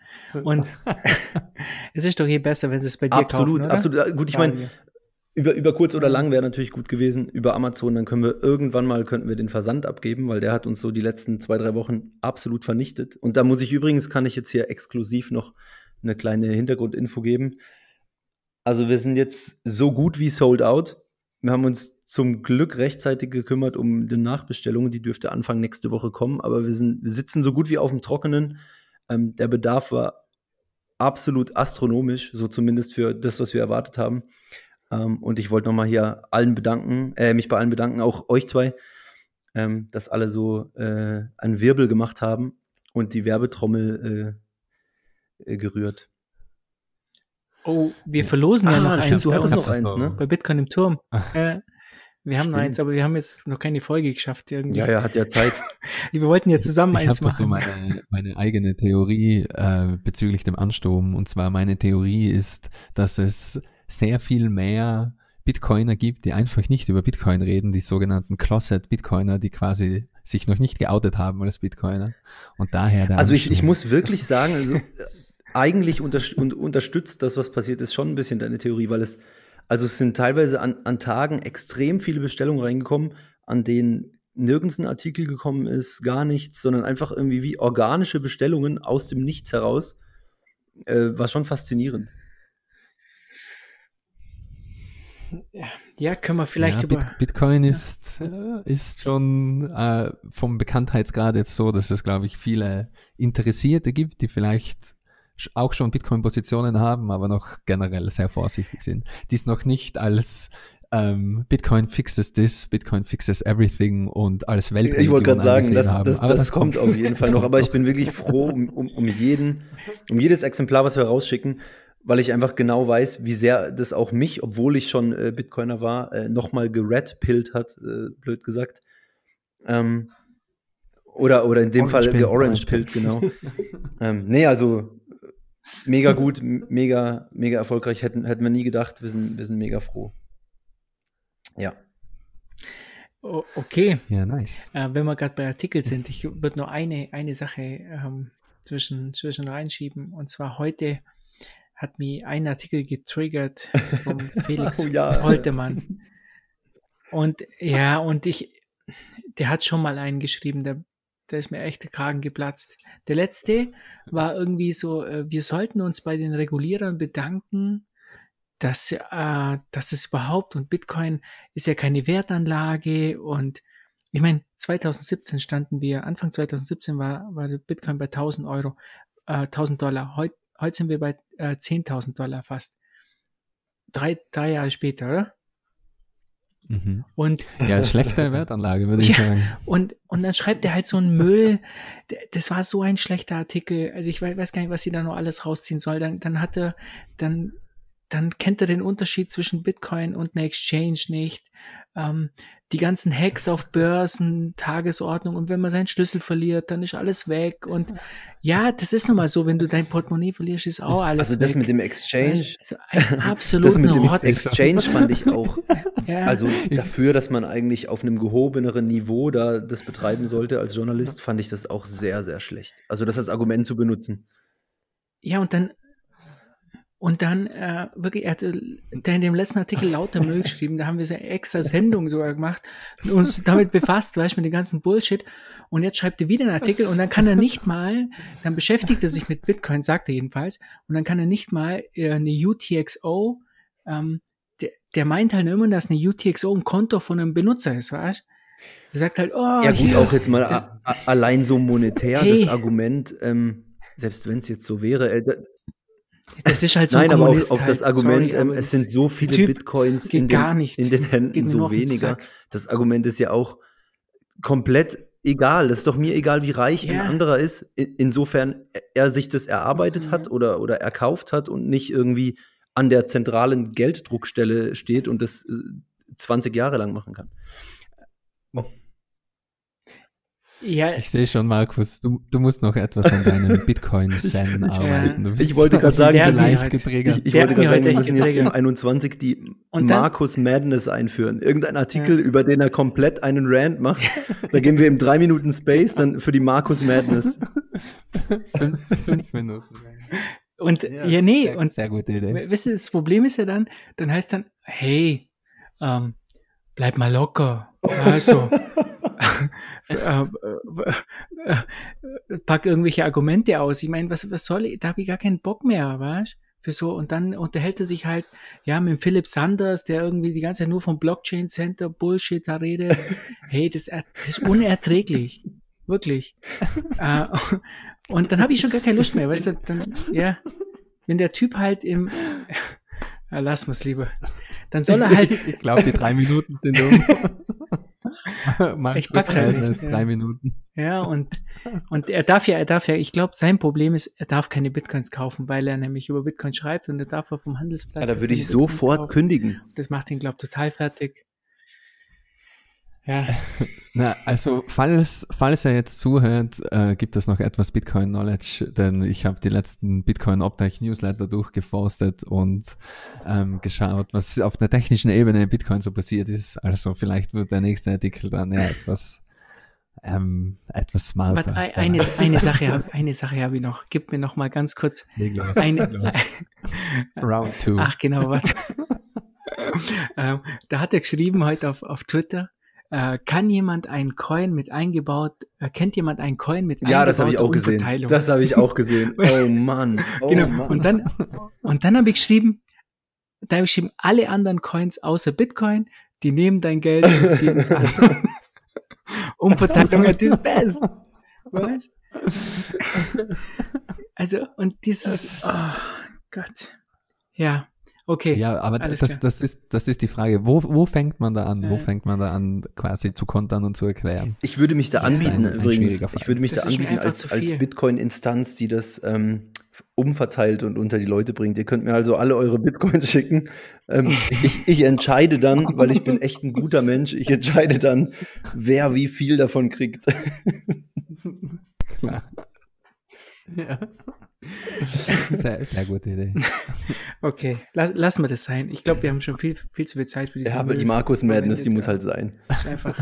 Speaker 2: Und es ist doch eh besser, wenn sie es bei dir
Speaker 4: Absolut,
Speaker 2: kaufen, oder?
Speaker 4: absolut. Gut, ich meine, über, über kurz oder lang wäre natürlich gut gewesen. Über Amazon, dann können wir irgendwann mal könnten wir den Versand abgeben, weil der hat uns so die letzten zwei, drei Wochen absolut vernichtet. Und da muss ich übrigens, kann ich jetzt hier exklusiv noch eine kleine Hintergrundinfo geben. Also wir sind jetzt so gut wie sold out. Wir haben uns zum Glück rechtzeitig gekümmert um die Nachbestellung. Die dürfte Anfang nächste Woche kommen. Aber wir, sind, wir sitzen so gut wie auf dem Trockenen. Ähm, der Bedarf war absolut astronomisch, so zumindest für das, was wir erwartet haben. Ähm, und ich wollte nochmal hier allen bedanken, äh, mich bei allen bedanken, auch euch zwei, ähm, dass alle so äh, einen Wirbel gemacht haben und die Werbetrommel äh, äh, gerührt.
Speaker 2: Oh, wir verlosen ja
Speaker 4: Ah,
Speaker 2: noch
Speaker 4: stimmt,
Speaker 2: eins
Speaker 4: du hattest noch eins, ne?
Speaker 2: Bei Bitcoin im Turm. Äh, wir haben noch
Speaker 4: Stimmt.
Speaker 2: eins, aber wir haben jetzt noch keine Folge geschafft irgendwie.
Speaker 4: Ja, er hat ja Zeit.
Speaker 2: Wir wollten ja zusammen
Speaker 3: Ich habe
Speaker 2: eins
Speaker 3: da so
Speaker 2: machen.
Speaker 3: meine, meine eigene Theorie äh, bezüglich dem Ansturm. Und zwar meine Theorie ist, dass es sehr viel mehr Bitcoiner gibt, die einfach nicht über Bitcoin reden, die sogenannten Closet-Bitcoiner, die quasi sich noch nicht geoutet haben als Bitcoiner. Und daher der
Speaker 4: Also ich, ich muss wirklich sagen, also eigentlich unter, und unterstützt das, was passiert ist, schon ein bisschen deine Theorie, weil es, also es sind teilweise an, an Tagen extrem viele Bestellungen reingekommen, an denen nirgends ein Artikel gekommen ist, gar nichts, sondern einfach irgendwie wie organische Bestellungen aus dem Nichts heraus. Äh, war schon faszinierend.
Speaker 2: Ja, können wir vielleicht
Speaker 3: ja,
Speaker 2: über.
Speaker 3: Bit Bitcoin ist, äh, ist schon äh, vom Bekanntheitsgrad jetzt so, dass es, glaube ich, viele Interessierte gibt, die vielleicht auch schon Bitcoin-Positionen haben, aber noch generell sehr vorsichtig sind, die es noch nicht als ähm, Bitcoin fixes this, Bitcoin fixes everything und als Welt
Speaker 4: Ich wollte gerade sagen, das, das,
Speaker 3: Aber
Speaker 4: das, kommt auf jeden Fall
Speaker 3: Das
Speaker 4: noch,
Speaker 3: kommt
Speaker 4: aber ich bin wirklich froh um, um, um jeden, um jedes Exemplar, was wir rausschicken, weil ich einfach genau weiß, wie sehr das auch mich, obwohl ich schon äh, Bitcoiner war, äh, nochmal geredpillt hat, äh, blöd gesagt. Ähm, oder, oder in dem
Speaker 3: Orange
Speaker 4: Fall
Speaker 3: Pill,
Speaker 4: georange
Speaker 3: Orange
Speaker 4: pillt, genau. ähm, nee, also mega gut, mega, mega erfolgreich, hätten, hätten wir nie gedacht, wir sind, wir sind mega froh. Ja.
Speaker 2: Okay,
Speaker 3: Ja, nice.
Speaker 2: äh, wenn wir gerade bei Artikeln sind, ich würde nur eine, eine Sache ähm, zwischen, zwischen reinschieben. Und zwar heute hat mich ein Artikel getriggert vom Felix
Speaker 4: Oh ja.
Speaker 2: Holtemann. Und ja, und ich, der hat schon mal einen geschrieben, der, der ist mir echt der Kragen geplatzt. Der letzte war irgendwie so, äh, wir sollten uns bei den Regulierern bedanken, dass, äh, dass es überhaupt und Bitcoin ist ja keine Wertanlage und ich meine, 2017 standen wir, Anfang 2017 war, war Bitcoin bei 1000 Euro, äh, 1000 Dollar. Heute heute sind wir bei äh, 10.000 Dollar fast. Drei, drei Jahre später, oder?
Speaker 3: Mhm.
Speaker 2: Und
Speaker 3: Ja, schlechte Wertanlage, würde ich
Speaker 2: Ja.
Speaker 3: sagen.
Speaker 2: Und, und dann schreibt er halt so einen Müll. Das war so ein schlechter Artikel. Also ich wei- weiß gar nicht, was sie da noch alles rausziehen soll. Dann, dann hat er, dann, dann kennt er den Unterschied zwischen Bitcoin und einer Exchange nicht. Ähm, die ganzen Hacks auf Börsen, Tagesordnung und wenn man seinen Schlüssel verliert, dann ist alles weg. Und ja, das ist nun mal so, wenn du dein Portemonnaie verlierst, ist auch alles
Speaker 4: Also
Speaker 2: weg.
Speaker 4: das mit dem Exchange,
Speaker 2: also ein
Speaker 4: das mit dem
Speaker 2: Rotz.
Speaker 4: Exchange fand ich auch
Speaker 2: Ja.
Speaker 4: Also dafür, dass man eigentlich auf einem gehobeneren Niveau da das betreiben sollte als Journalist, fand ich das auch sehr, sehr schlecht. Also das als Argument zu benutzen.
Speaker 2: Ja, und dann, und dann, äh, wirklich, er hatte der in dem letzten Artikel lauter Müll geschrieben, da haben wir so eine extra Sendung sogar gemacht und uns damit befasst, weißt du, mit dem ganzen Bullshit. Und jetzt schreibt er wieder einen Artikel und dann kann er nicht mal, dann beschäftigt er sich mit Bitcoin, sagt er jedenfalls, und dann kann er nicht mal äh, eine UTXO, ähm, der, der meint halt immer, dass eine UTXO ein Konto von einem Benutzer ist, weißt du? Er sagt halt, oh,
Speaker 4: Ja gut,
Speaker 2: hier,
Speaker 4: auch jetzt mal
Speaker 2: das-
Speaker 4: allein so monetär
Speaker 2: Hey.
Speaker 4: das Argument, ähm, selbst wenn es jetzt so wäre, äh,
Speaker 2: das ist halt so ein
Speaker 4: nein, aber auch, auch das
Speaker 2: halt.
Speaker 4: Argument,
Speaker 2: Sorry,
Speaker 4: ähm, es
Speaker 2: das-
Speaker 4: sind so viele Bitcoins in den, in den Händen, so weniger. Das Argument ist ja auch komplett egal. Das ist doch mir egal, wie reich
Speaker 2: Ja.
Speaker 4: ein anderer ist, in- insofern er sich das erarbeitet hat
Speaker 2: Mhm.
Speaker 4: oder, oder erkauft hat und nicht irgendwie an der zentralen Gelddruckstelle steht und das äh, 20 Jahre lang machen kann.
Speaker 2: Ja,
Speaker 3: Ich sehe schon, Markus, du, du musst noch etwas an deinem Bitcoin-Zen arbeiten. Du bist
Speaker 4: Ich wollte gerade sagen,
Speaker 3: so leicht
Speaker 2: halt-.
Speaker 4: Ich, ich wollte gerade sagen, wir müssen jetzt
Speaker 2: getriggert.
Speaker 4: 21 die
Speaker 2: Und dann-
Speaker 4: Markus Madness einführen. Irgendein Artikel, über den er komplett einen Rant macht. Da gehen wir im 3 Minuten Space dann für die Markus Madness.
Speaker 3: fünf, fünf Minuten.
Speaker 2: Und ja, nee,
Speaker 3: sehr,
Speaker 2: und
Speaker 3: sehr gute Idee.
Speaker 2: Wisst ihr, das Problem ist ja dann, dann heißt dann, hey, ähm, bleib mal locker. Also, äh, äh, äh, pack irgendwelche Argumente aus. Ich meine, was, was soll ich? Da habe ich gar keinen Bock mehr, weißt Für so, und dann unterhält er sich halt, ja, mit Philipp Sanders, der irgendwie die ganze Zeit nur vom Blockchain Center Bullshit da redet. Hey, das, das ist unerträglich. Wirklich. äh, und dann habe ich schon gar keine Lust mehr, weißt du, dann, ja, wenn der Typ halt im, ja, lass mal's lieber, dann soll er halt,
Speaker 3: Ich glaube, die drei Minuten sind um.
Speaker 2: Ich pack's halt nicht,
Speaker 3: drei Minuten.
Speaker 2: ja, und, und er darf ja, er darf ja, ich glaube, sein Problem ist, er darf keine Bitcoins kaufen, weil er nämlich über Bitcoin schreibt und er darf er vom Handelsplatz.
Speaker 4: Ja, da würde ich sofort
Speaker 2: kaufen.
Speaker 4: kündigen.
Speaker 2: Das macht ihn, glaube ich, total fertig. Ja,
Speaker 3: Na, also falls, falls er jetzt zuhört, äh, gibt es noch etwas Bitcoin-Knowledge, denn ich habe die letzten Bitcoin-Obtech-Newsletter durchgeforstet und ähm, geschaut, was auf der technischen Ebene in Bitcoin so passiert ist. Also vielleicht wird der nächste Artikel dann ja etwas, ähm, etwas smarter.
Speaker 2: warte, ein- eine, eine Sache, eine Sache habe ich noch. Gib mir noch mal ganz kurz
Speaker 3: los,
Speaker 2: eine,
Speaker 3: los. Round two.
Speaker 2: Ach genau, warte. ähm, da hat er geschrieben heute auf, auf Twitter, äh, kann jemand einen Coin mit eingebaut, äh, kennt jemand einen Coin mit
Speaker 4: Ja, das habe ich auch gesehen. Das habe ich auch gesehen. Oh Mann. Oh
Speaker 2: genau.
Speaker 4: Mann.
Speaker 2: Und dann, und dann habe ich geschrieben, da habe ich geschrieben, alle anderen Coins außer Bitcoin, die nehmen dein Geld und es geben es an. Umverteilung at its best. Weißt? Also, und dieses, oh Gott. Ja, okay.
Speaker 3: Ja, aber
Speaker 2: Alles
Speaker 3: das,
Speaker 2: klar.
Speaker 3: das, ist, das ist die Frage. Wo, wo fängt man da an? Wo fängt man da an, quasi zu kontern und zu erklären?
Speaker 4: Ich würde mich da anbieten
Speaker 3: ein- ein
Speaker 4: übrigens.
Speaker 3: Fall.
Speaker 4: Ich würde mich
Speaker 2: Das
Speaker 4: da anbieten als, als. Bitcoin-Instanz, die das ähm, umverteilt und unter die Leute bringt. Ihr könnt mir also alle eure Bitcoins schicken. Ähm, ich, ich entscheide dann, weil ich bin echt ein guter Mensch, ich entscheide dann, wer wie viel davon kriegt.
Speaker 3: Klar. Ja. Sehr, sehr gute Idee.
Speaker 2: Okay, lass, lassen wir das sein. Ich glaube, wir haben schon viel, viel zu viel Zeit für diese
Speaker 4: Ja, aber die Markus Madness, die muss halt sein.
Speaker 2: Ist einfach.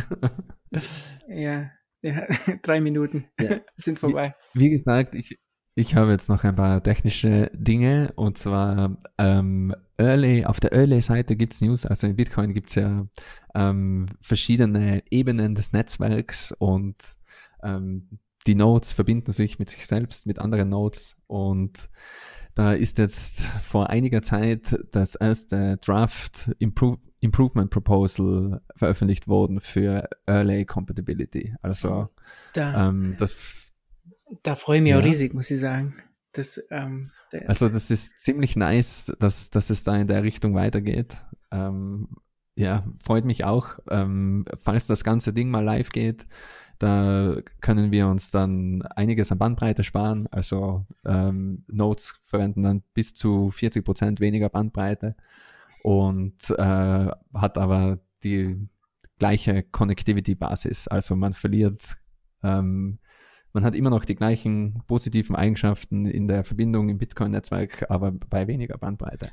Speaker 2: ja, ja, drei Minuten
Speaker 4: Ja.
Speaker 2: sind vorbei.
Speaker 3: Wie gesagt, ich, ich habe jetzt noch ein paar technische Dinge und zwar ähm, Early, auf der Early-Seite gibt's News, also in Bitcoin gibt's ja ähm, verschiedene Ebenen des Netzwerks und ähm, die Nodes verbinden sich mit sich selbst, mit anderen Nodes und da ist jetzt vor einiger Zeit das erste Draft Improve, Improvement Proposal veröffentlicht worden für Early Compatibility. Also
Speaker 2: Da,
Speaker 3: ähm, das
Speaker 2: da freue ich mich
Speaker 3: ja.
Speaker 2: auch riesig, muss ich sagen. Das, ähm,
Speaker 3: Also das ist ziemlich nice, dass, dass es da in der Richtung weitergeht. Ähm, ja, freut mich auch. Ähm, falls das ganze Ding mal live geht, da können wir uns dann einiges an Bandbreite sparen. Also ähm, Nodes verwenden dann bis zu 40 Prozent weniger Bandbreite und äh, hat aber die gleiche Connectivity-Basis. Also man verliert ähm, man hat immer noch die gleichen positiven Eigenschaften in der Verbindung im Bitcoin-Netzwerk, aber bei weniger Bandbreite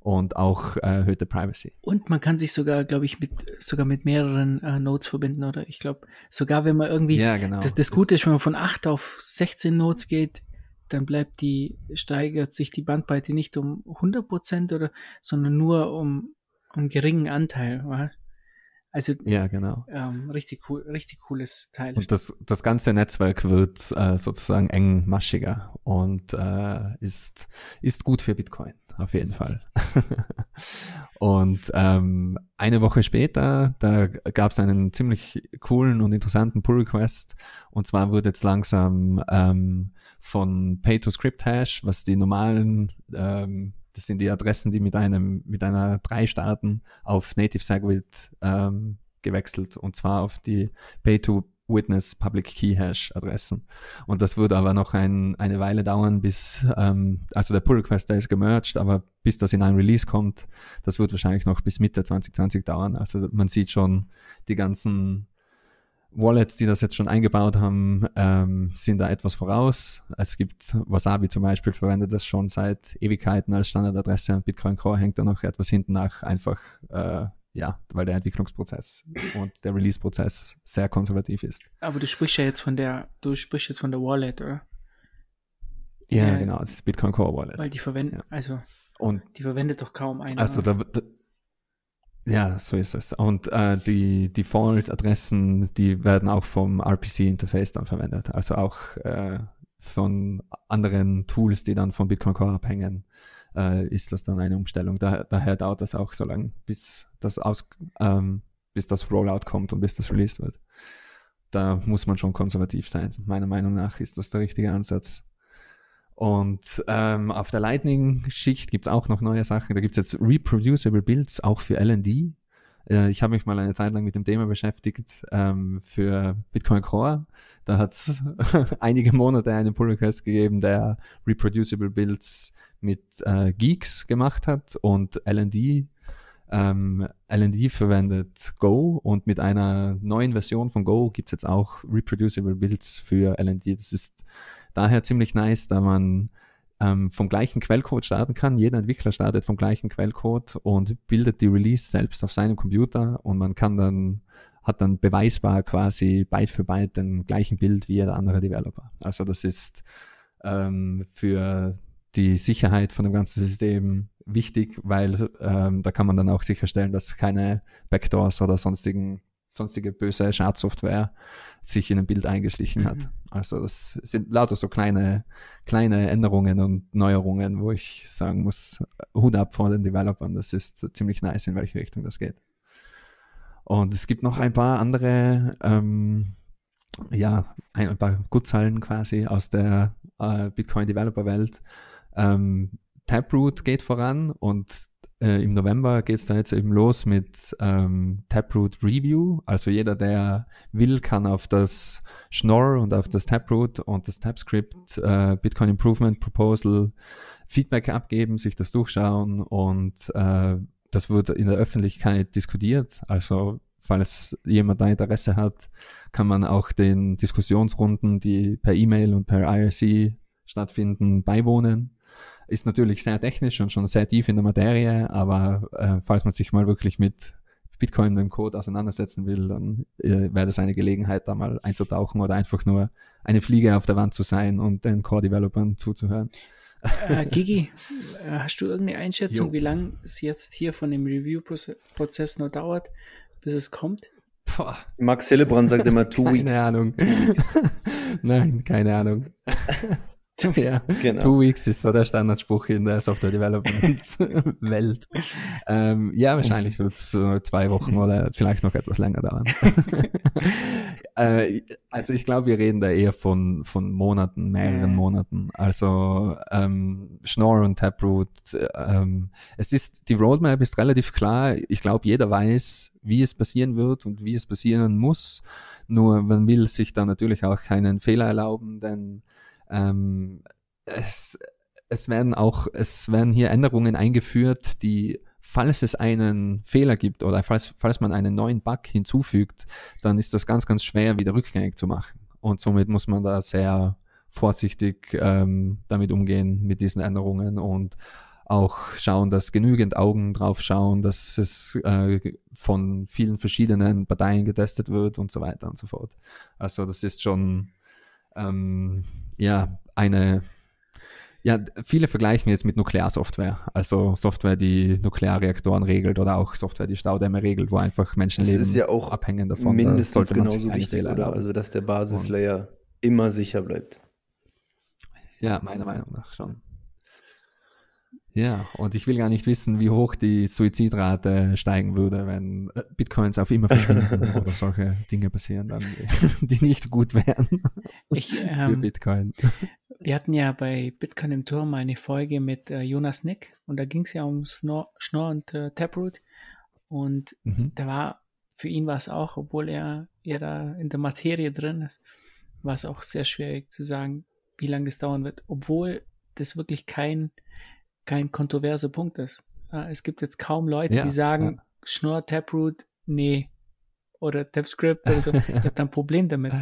Speaker 3: und auch erhöhte Privacy.
Speaker 2: und man kann sich sogar, glaube ich, mit sogar mit mehreren äh, Nodes verbinden, oder? Ich glaube, sogar wenn man irgendwie
Speaker 3: Ja, genau.
Speaker 2: das, das Gute ist, wenn man von 8 auf 16 Nodes geht, dann bleibt die, steigert sich die Bandbreite nicht um 100% oder, sondern nur um, um einen geringen Anteil, wa? Also,
Speaker 3: ja, genau.
Speaker 2: ähm, richtig cool, richtig cooles Teil.
Speaker 3: Und das, das ganze Netzwerk wird äh, sozusagen engmaschiger und äh, ist, ist gut für Bitcoin, auf jeden Fall. und ähm, eine Woche später, da gab es einen ziemlich coolen und interessanten Pull-Request. Und zwar wird jetzt langsam ähm, von Pay-to-Script-Hash, was die normalen, ähm, das sind die Adressen, die mit einem, mit einer 3 starten, auf Native Segwit ähm, gewechselt. Und zwar auf die Pay-to-Witness Public Key Hash Adressen. Und das würde aber noch ein, eine Weile dauern, bis, ähm, also der Pull Request, der ist gemerged, aber bis das in ein Release kommt, das wird wahrscheinlich noch bis Mitte 2020 dauern. Also man sieht schon die ganzen Wallets, die das jetzt schon eingebaut haben, ähm, sind da etwas voraus. Es gibt Wasabi zum Beispiel, verwendet das schon seit Ewigkeiten als Standardadresse und Bitcoin Core hängt da noch etwas hinten nach, einfach äh, ja, weil der Entwicklungsprozess und der Release-Prozess sehr konservativ ist.
Speaker 2: Aber du sprichst ja jetzt von der, du sprichst jetzt von der Wallet, oder?
Speaker 3: Ja, ja genau, das ist Bitcoin Core Wallet.
Speaker 2: Weil die verwenden, ja. also
Speaker 3: und
Speaker 2: die verwendet doch kaum einer.
Speaker 3: Also da, da ja, so ist es. Und äh, die Default-Adressen, die werden auch vom RPC-Interface dann verwendet. Also auch äh, von anderen Tools, die dann von Bitcoin Core abhängen, äh, ist das dann eine Umstellung. Da, daher dauert das auch so lange, bis das aus, ähm, bis das Rollout kommt und bis das released wird. Da muss man schon konservativ sein. Meiner Meinung nach ist das der richtige Ansatz. Und ähm, auf der Lightning-Schicht gibt's auch noch neue Sachen. Da gibt's jetzt Reproducible Builds auch für LD. Äh, ich habe mich mal eine Zeit lang mit dem Thema beschäftigt ähm, für Bitcoin Core. Da hat's einige Monate einen Pull Request gegeben, der Reproducible Builds mit äh, Geeks gemacht hat und LD. Ähm, LD verwendet Go und mit einer neuen Version von Go gibt's jetzt auch Reproducible Builds für LD. Das ist daher ziemlich nice, da man ähm, vom gleichen Quellcode starten kann. Jeder Entwickler startet vom gleichen Quellcode und bildet die Release selbst auf seinem Computer und man kann dann hat dann beweisbar quasi Byte für Byte den gleichen Bild wie jeder andere Developer. Also das ist ähm, für die Sicherheit von dem ganzen System wichtig, weil ähm, da kann man dann auch sicherstellen, dass keine Backdoors oder sonstigen sonstige böse Schadsoftware sich in ein Bild eingeschlichen mhm. hat. Also das sind lauter so kleine, kleine Änderungen und Neuerungen, wo ich sagen muss, Hut ab vor den Developern, das ist ziemlich nice, in welche Richtung das geht. Und es gibt noch ein paar andere, ähm, ja, ein, paar Gutzahlen quasi aus der äh, Bitcoin-Developer-Welt. Ähm, Taproot geht voran und äh, im November geht es da jetzt eben los mit ähm, Taproot Review. Also jeder, der will, kann auf das Schnorr und auf das Taproot und das TapScript äh, Bitcoin Improvement Proposal Feedback abgeben, sich das durchschauen und äh, das wird in der Öffentlichkeit diskutiert. Also falls jemand da Interesse hat, kann man auch den Diskussionsrunden, die per E-Mail und per IRC stattfinden, beiwohnen. Ist natürlich sehr technisch und schon sehr tief in der Materie, aber äh, falls man sich mal wirklich mit Bitcoin, dem Code auseinandersetzen will, dann äh, wäre das eine Gelegenheit, da mal einzutauchen oder einfach nur eine Fliege auf der Wand zu sein und den Core-Developern zuzuhören.
Speaker 2: Äh, Gigi, äh, hast du irgendeine Einschätzung, jo. wie lange es jetzt hier von dem Review-Prozess noch dauert, bis es kommt?
Speaker 4: Boah. Max Hillebrand sagt immer two
Speaker 3: keine
Speaker 4: weeks.
Speaker 3: Ahnung. Nein, keine Ahnung. Two, ja, genau. Two Weeks ist so der Standardspruch in der Software Development Welt. Ähm, ja, wahrscheinlich wird es so zwei Wochen oder vielleicht noch etwas länger dauern. äh, also ich glaube, wir reden da eher von, von Monaten, mehreren Monaten. Also ähm, Schnorr und Taproot. Ähm, es ist, die Roadmap ist relativ klar. Ich glaube, jeder weiß, wie es passieren wird und wie es passieren muss. Nur man will sich da natürlich auch keinen Fehler erlauben, denn ähm, es, es werden auch, es werden hier Änderungen eingeführt, die, falls es einen Fehler gibt oder falls, falls man einen neuen Bug hinzufügt, dann ist das ganz, ganz schwer wieder rückgängig zu machen. Und somit muss man da sehr vorsichtig ähm, damit umgehen mit diesen Änderungen und auch schauen, dass genügend Augen drauf schauen, dass es äh, von vielen verschiedenen Parteien getestet wird und so weiter und so fort. Also das ist schon ähm, ja, eine, ja, viele vergleichen jetzt mit Nuklearsoftware, also Software, die Nuklearreaktoren regelt oder auch Software, die Staudämme regelt, wo einfach Menschenleben
Speaker 4: das ist ja auch
Speaker 3: abhängen davon.
Speaker 4: Mindestens da genauso wichtig, oder? Also, dass der Basislayer immer sicher bleibt.
Speaker 3: Ja, meiner Meinung nach schon. Ja, und ich will gar nicht wissen, wie hoch die Suizidrate steigen würde, wenn äh, Bitcoins auf immer verschwinden oder solche Dinge passieren, dann, die nicht gut wären
Speaker 2: ich, ähm,
Speaker 3: für Bitcoin.
Speaker 2: Wir hatten ja bei Bitcoin im Turm eine Folge mit äh, Jonas Nick und da ging es ja um Snor, Schnorr und äh, Taproot und mhm. da war, für ihn war es auch, obwohl er eher da in der Materie drin ist, war es auch sehr schwierig zu sagen, wie lange das dauern wird, obwohl das wirklich kein kein kontroverser Punkt ist. Es gibt jetzt kaum Leute, ja, die sagen, ja. Schnorr, Taproot, nee, oder TypeScript oder so, ich habe da ein Problem damit.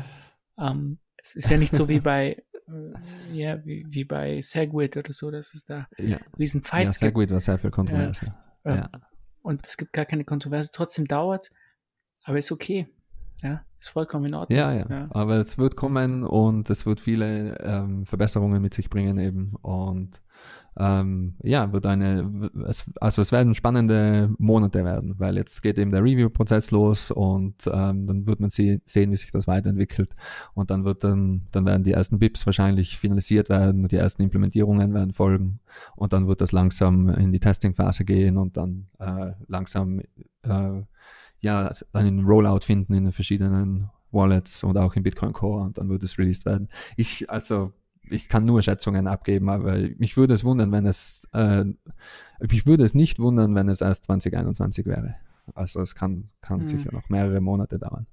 Speaker 2: Ähm, es ist ja nicht so wie bei äh, ja, wie, wie bei Segwit oder so, dass es da
Speaker 3: Ja,
Speaker 2: riesen
Speaker 3: ja
Speaker 2: Fights
Speaker 3: sehr
Speaker 2: gibt.
Speaker 3: gut, war sehr viel Kontroverse.
Speaker 2: Ja.
Speaker 3: Ja.
Speaker 2: Und es gibt gar keine Kontroverse. Trotzdem dauert, aber ist okay. Ja, ist vollkommen in Ordnung.
Speaker 3: Ja, ja,
Speaker 2: Ja.
Speaker 3: Aber es wird kommen und es wird viele ähm, Verbesserungen mit sich bringen eben. Und ähm, ja, wird eine, also es werden spannende Monate werden, weil jetzt geht eben der Review-Prozess los und ähm, dann wird man sie, sehen, wie sich das weiterentwickelt. Und dann wird dann, dann werden die ersten BIPs wahrscheinlich finalisiert werden, die ersten Implementierungen werden folgen und dann wird das langsam in die Testing-Phase gehen und dann äh, langsam äh, ja, einen Rollout finden in den verschiedenen Wallets und auch in Bitcoin Core und dann wird es released werden. Ich, also, ich kann nur Schätzungen abgeben, aber mich würde es wundern, wenn es, äh, mich würde es nicht wundern, wenn es erst 2021 wäre. Also es kann, kann
Speaker 2: Mhm.
Speaker 3: sicher noch mehrere Monate dauern.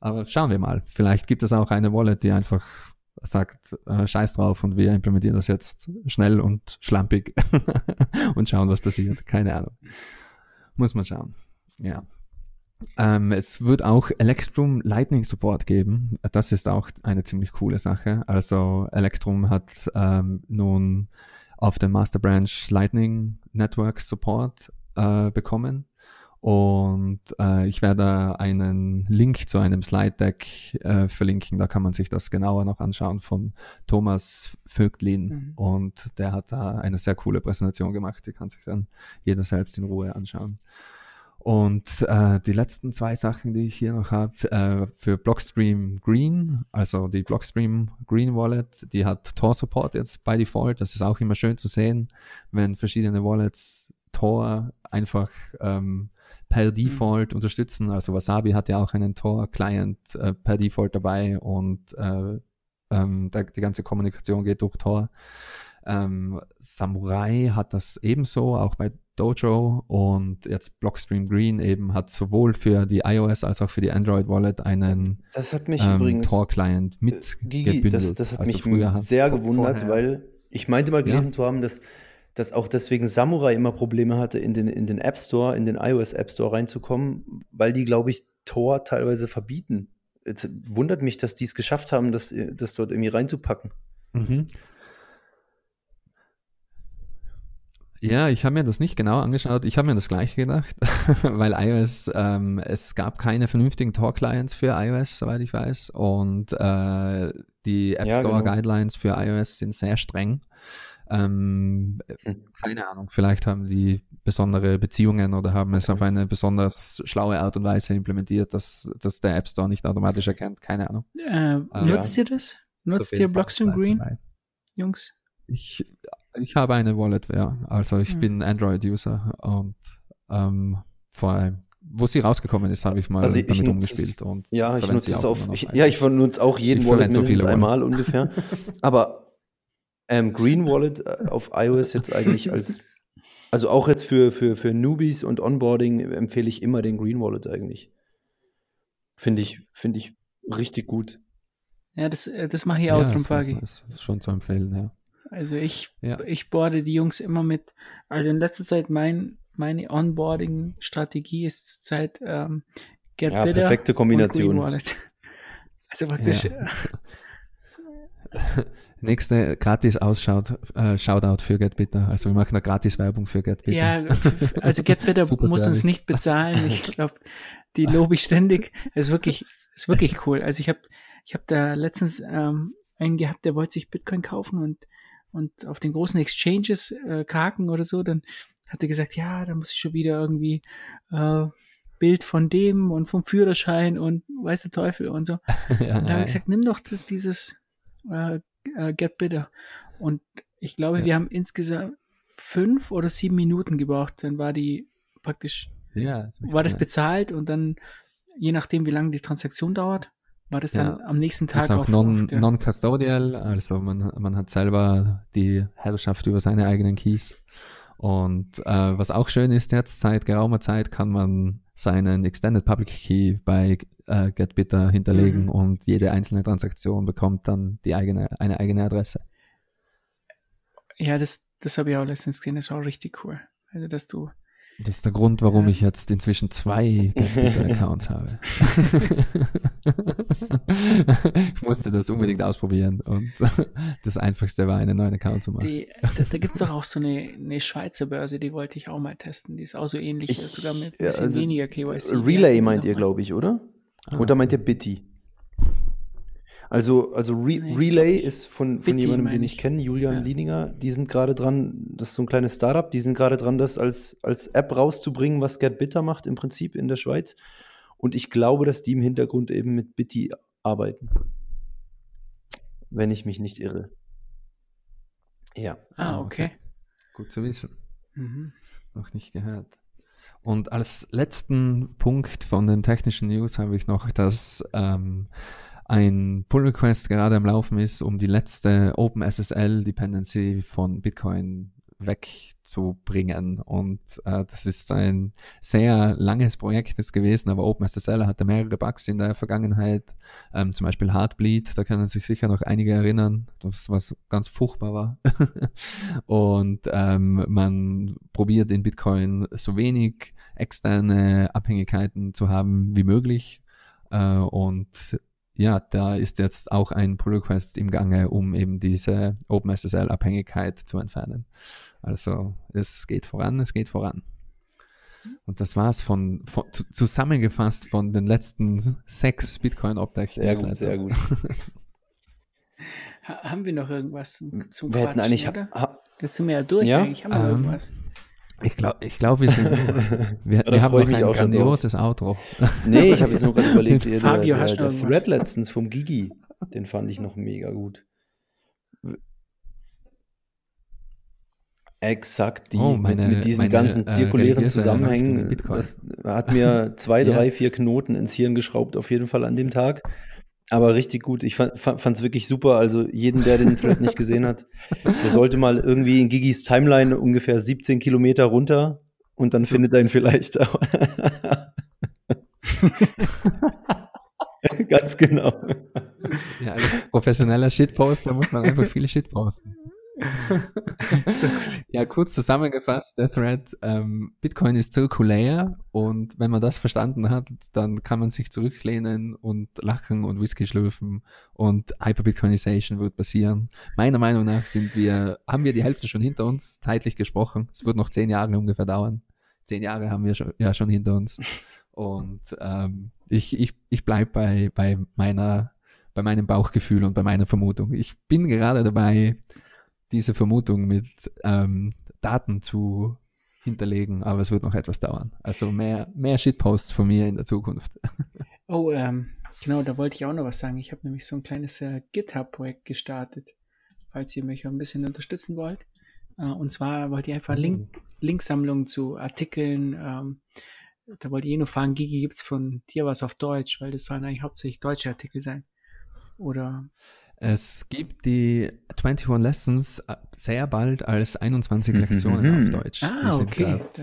Speaker 3: Aber schauen wir mal. Vielleicht gibt es auch eine Wallet, die einfach sagt, äh, scheiß drauf und wir implementieren das jetzt schnell und schlampig und schauen, was passiert. Keine Ahnung. Muss man schauen. Ja. Ähm, es wird auch Electrum Lightning Support geben. Das ist auch eine ziemlich coole Sache. Also Electrum hat ähm, nun auf dem Master Branch Lightning Network Support äh, bekommen. Und äh, ich werde einen Link zu einem Slide Deck äh, verlinken. Da kann man sich das genauer noch anschauen von Thomas Vögtlin.
Speaker 2: Mhm.
Speaker 3: Und der hat da eine sehr coole Präsentation gemacht. Die kann sich dann jeder selbst in Ruhe anschauen. Und äh, die letzten zwei Sachen, die ich hier noch habe, äh, für Blockstream Green, also die Blockstream Green Wallet, die hat Tor Support jetzt by default. Das ist auch immer schön zu sehen, wenn verschiedene Wallets Tor einfach ähm, per Default unterstützen. Also Wasabi hat ja auch einen Tor-Client äh, per Default dabei und äh, ähm, da, die ganze Kommunikation geht durch Tor. Ähm, Samurai hat das ebenso, auch bei Dojo und jetzt Blockstream Green eben hat sowohl für die iOS als auch für die Android Wallet einen
Speaker 4: Das hat mich
Speaker 3: ähm,
Speaker 4: übrigens,
Speaker 3: Tor-Client
Speaker 4: äh, Gigi,
Speaker 3: mitgebündelt.
Speaker 4: das, das hat
Speaker 3: Also
Speaker 4: mich
Speaker 3: früher
Speaker 4: sehr gewundert,
Speaker 3: vorher-
Speaker 4: weil ich meinte mal gelesen
Speaker 3: Ja.
Speaker 4: zu haben, dass, dass auch deswegen Samurai immer Probleme hatte, in den, in den App Store, in den iOS App Store reinzukommen, weil die, glaube ich, Tor teilweise verbieten. Es wundert mich, dass die es geschafft haben, das, das dort irgendwie reinzupacken.
Speaker 3: Mhm. Ja, ich habe mir das nicht genau angeschaut. Ich habe mir das gleiche gedacht, weil iOS, ähm, es gab keine vernünftigen Tor-Clients für iOS, soweit ich weiß. Und äh, die App
Speaker 4: Ja,
Speaker 3: Store
Speaker 4: genau.
Speaker 3: Guidelines für iOS sind sehr streng. Ähm,
Speaker 4: Hm.
Speaker 3: keine Ahnung, vielleicht haben die besondere Beziehungen oder haben es auf eine besonders schlaue Art und Weise implementiert, dass, dass der App Store nicht automatisch erkennt. Keine Ahnung.
Speaker 2: Äh, nutzt ihr das? Nutzt ihr Blockstream
Speaker 3: dabei.
Speaker 2: Green, Jungs?
Speaker 3: Ich, ich habe eine Wallet, ja. Also ich
Speaker 2: Hm.
Speaker 3: bin Android-User und ähm, vor allem, wo sie rausgekommen ist, habe ich mal
Speaker 4: Also ich
Speaker 3: damit
Speaker 4: es-
Speaker 3: umgespielt. Und
Speaker 4: Ja, ich nutze es
Speaker 3: auch
Speaker 4: auf. Ich, ja, ich nutze auch jeden
Speaker 3: Ich
Speaker 4: Wallet
Speaker 3: so
Speaker 4: mindestens
Speaker 3: viele
Speaker 4: einmal
Speaker 3: Wallets.
Speaker 4: ungefähr. Aber ähm, Green Wallet äh, auf iOS jetzt eigentlich als, also auch jetzt für, für, für Newbies und Onboarding empfehle ich immer den Green Wallet eigentlich. Finde ich, finde ich richtig gut.
Speaker 2: Ja, das, äh, das mache ich auch, drum
Speaker 3: das
Speaker 2: frage ich.
Speaker 3: ist, ist schon zu empfehlen, ja.
Speaker 2: Also ich,
Speaker 3: Ja.
Speaker 2: ich boarde die Jungs immer mit. Also in letzter Zeit mein, meine Onboarding-Strategie ist zurzeit ähm, Get
Speaker 4: Ja,
Speaker 2: Bitter
Speaker 4: perfekte Kombination.
Speaker 2: Wallet. Also praktisch,
Speaker 3: Ja. Nächste gratis ausschaut, äh, Shoutout für GetBitter. Also wir machen eine gratis Werbung für GetBitter.
Speaker 2: ja, also Get Bitter
Speaker 3: Super
Speaker 2: muss uns
Speaker 3: Service.
Speaker 2: nicht bezahlen. Ich glaube, die lobe ich ständig. Es ist wirklich, ist wirklich cool. Also ich habe, ich habe da letztens ähm, einen gehabt, der wollte sich Bitcoin kaufen und und auf den großen Exchanges äh, kaken oder so, dann hat er gesagt, ja, da muss ich schon wieder irgendwie äh, Bild von dem und vom Führerschein und weiß der Teufel und so.
Speaker 3: ja,
Speaker 2: Und da habe ich gesagt, nimm doch dieses äh, äh, Get Bitter. Und ich glaube,
Speaker 3: Ja.
Speaker 2: wir haben insgesamt fünf oder sieben Minuten gebraucht. Dann war die praktisch,
Speaker 3: ja, echt
Speaker 2: war das bezahlt und dann, je nachdem, wie lange die Transaktion dauert, war das dann
Speaker 3: Ja.
Speaker 2: am nächsten Tag
Speaker 3: ist auch non,
Speaker 2: auf der-
Speaker 3: non-custodial, also man, man hat selber die Herrschaft über seine eigenen Keys. Und äh, was auch schön ist jetzt, seit geraumer Zeit kann man seinen Extended Public Key bei äh, GetBitter hinterlegen
Speaker 2: Mhm.
Speaker 3: und jede einzelne Transaktion bekommt dann die eigene, eine eigene Adresse.
Speaker 2: Ja, das, das habe ich auch letztens gesehen, das war auch richtig cool. Also, dass du
Speaker 3: Das ist der Grund, warum ja. ich jetzt inzwischen zwei Twitter-Accounts habe. ich musste das unbedingt ausprobieren und das Einfachste war, einen neuen Account zu machen.
Speaker 2: Die, da da gibt es auch, auch so eine, eine Schweizer Börse, die wollte ich auch mal testen. Die ist auch so ähnlich, ich, sogar mit ein bisschen also weniger KYC.
Speaker 4: Relay meint ihr, glaube ich, oder? Ah, oder meint ihr Bitty? Also, also Re nee, Relay ist von, von jemandem, den ich kenne, Julian ja. Lieninger. Die sind gerade dran, das ist so ein kleines Startup, die sind gerade dran, das als, als App rauszubringen, was Get Bitter macht im Prinzip in der Schweiz. Und ich glaube, dass die im Hintergrund eben mit Bitty arbeiten. Wenn ich mich nicht irre.
Speaker 2: Ja. Ah, okay.
Speaker 3: Gut zu wissen. Mhm. Noch nicht gehört. Und als letzten Punkt von den technischen News habe ich noch, dass ähm, ein Pull Request gerade am Laufen ist, um die letzte OpenSSL Dependency von Bitcoin wegzubringen. Und äh, das ist ein sehr langes Projekt ist gewesen, aber OpenSSL hatte mehrere Bugs in der Vergangenheit, ähm, zum Beispiel Heartbleed, da können sich sicher noch einige erinnern, das was ganz furchtbar war. und ähm, man probiert in Bitcoin so wenig externe Abhängigkeiten zu haben wie möglich. Äh, und ja, da ist jetzt auch ein Pull Request im Gange, um eben diese OpenSSL-Abhängigkeit zu entfernen. Also es geht voran, es geht voran. Und das war's von, von zusammengefasst von den letzten sechs Bitcoin Updates.
Speaker 4: Sehr gut, sehr gut.
Speaker 2: haben wir noch irgendwas zum, zum
Speaker 4: wir Quatschen, eigentlich, oder? Ha,
Speaker 2: Jetzt sind wir ja durch, ja? eigentlich haben wir ähm, irgendwas.
Speaker 3: Ich glaube, ich glaub, wir sind. Wir, wir haben noch ein grandioses Outro.
Speaker 4: Nee, ich habe jetzt nur gerade überlegt, der, Fabio, der, der, der Thread letztens vom Gigi, den fand ich noch mega gut. Exakt, die
Speaker 3: oh, meine,
Speaker 4: mit, mit, diesen
Speaker 3: meine,
Speaker 4: ganzen äh, zirkulären äh, Zusammenhängen. Das hat mir zwei, drei, vier Knoten ins Hirn geschraubt, auf jeden Fall an dem Tag. Aber richtig gut. Ich fand es wirklich super. Also jeden, der den Thread nicht gesehen hat, der sollte mal irgendwie in Gigis Timeline ungefähr 17 Kilometer runter und dann findet er ihn vielleicht auch. Ganz genau.
Speaker 3: Ja, als professioneller Shitposter muss man einfach viele Shit posten. so ja, kurz zusammengefasst, der Thread, ähm, Bitcoin ist zirkulär und wenn man das verstanden hat, dann kann man sich zurücklehnen und lachen und Whisky schlürfen und Hyperbitcoinization wird passieren. Meiner Meinung nach sind wir, haben wir die Hälfte schon hinter uns, zeitlich gesprochen. Es wird noch zehn Jahre ungefähr dauern. Zehn Jahre haben wir schon, ja schon hinter uns. Und ähm, ich, ich, ich bleib bei, bei meiner, bei meinem Bauchgefühl und bei meiner Vermutung. Ich bin gerade dabei, diese Vermutung mit ähm, Daten zu hinterlegen, aber es wird noch etwas dauern. Also mehr, mehr Shitposts von mir in der Zukunft.
Speaker 2: Oh, ähm, genau, da wollte ich auch noch was sagen. Ich habe nämlich so ein kleines äh, GitHub-Projekt gestartet, falls ihr mich ein bisschen unterstützen wollt. Äh, und zwar wollte ich einfach. Link, Linksammlungen zu Artikeln. Ähm, da wollte ich eh nur fragen, Gigi, gibt es von dir was auf Deutsch? Weil das sollen eigentlich hauptsächlich deutsche Artikel sein. Oder
Speaker 3: es gibt die 21 Lessons äh, sehr bald als 21 mhm, Lektionen auf mhm. Deutsch.
Speaker 2: Ah, die okay.
Speaker 3: Grad, äh,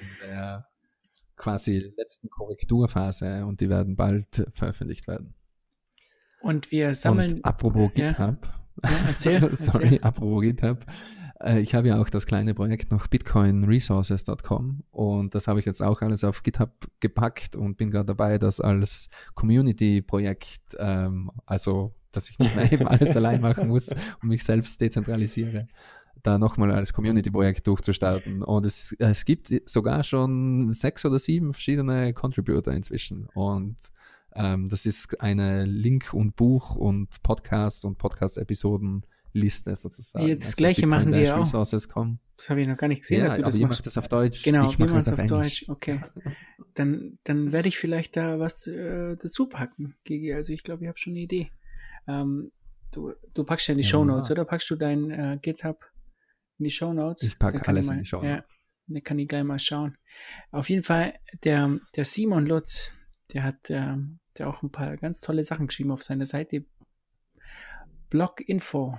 Speaker 3: in der quasi letzten Korrekturphase und die werden bald veröffentlicht werden.
Speaker 2: Und wir sammeln. Und
Speaker 3: apropos ja. GitHub.
Speaker 2: Ja, erzähl,
Speaker 3: Sorry,
Speaker 2: erzähl.
Speaker 3: apropos GitHub. Äh, ich habe ja auch das kleine Projekt noch bitcoinresources.com und das habe ich jetzt auch alles auf GitHub gepackt und bin gerade dabei, das als Community-Projekt, ähm, also dass ich nicht mehr eben alles allein machen muss und mich selbst dezentralisiere, da nochmal als Community-Projekt durchzustarten. Und es, es gibt sogar schon sechs oder sieben verschiedene Contributor inzwischen. Und ähm, das ist eine Link- und Buch- und Podcast- und Podcast-Episoden- Liste sozusagen.
Speaker 2: Ja, das also gleiche machen wir auch. Das habe ich noch gar nicht gesehen,
Speaker 3: ja,
Speaker 2: dass du das
Speaker 3: ihr
Speaker 2: machst.
Speaker 3: macht das auf Deutsch.
Speaker 2: Genau,
Speaker 3: ich mache
Speaker 2: es
Speaker 3: auf,
Speaker 2: auf Deutsch. Okay. Dann, dann werde ich vielleicht da was äh, dazu packen, Gigi. Also ich glaube, ich habe schon eine Idee. Ähm, du, du packst ja in die ja, Show Notes, oder? Packst du dein äh, GitHub in die Show Notes?
Speaker 3: Ich packe alles mal, in die Show
Speaker 2: Notes. Ja, dann kann ich gleich mal schauen. Auf jeden Fall, der, der Simon Lutz, der hat äh, der auch ein paar ganz tolle Sachen geschrieben auf seiner Seite bloginfo.ch.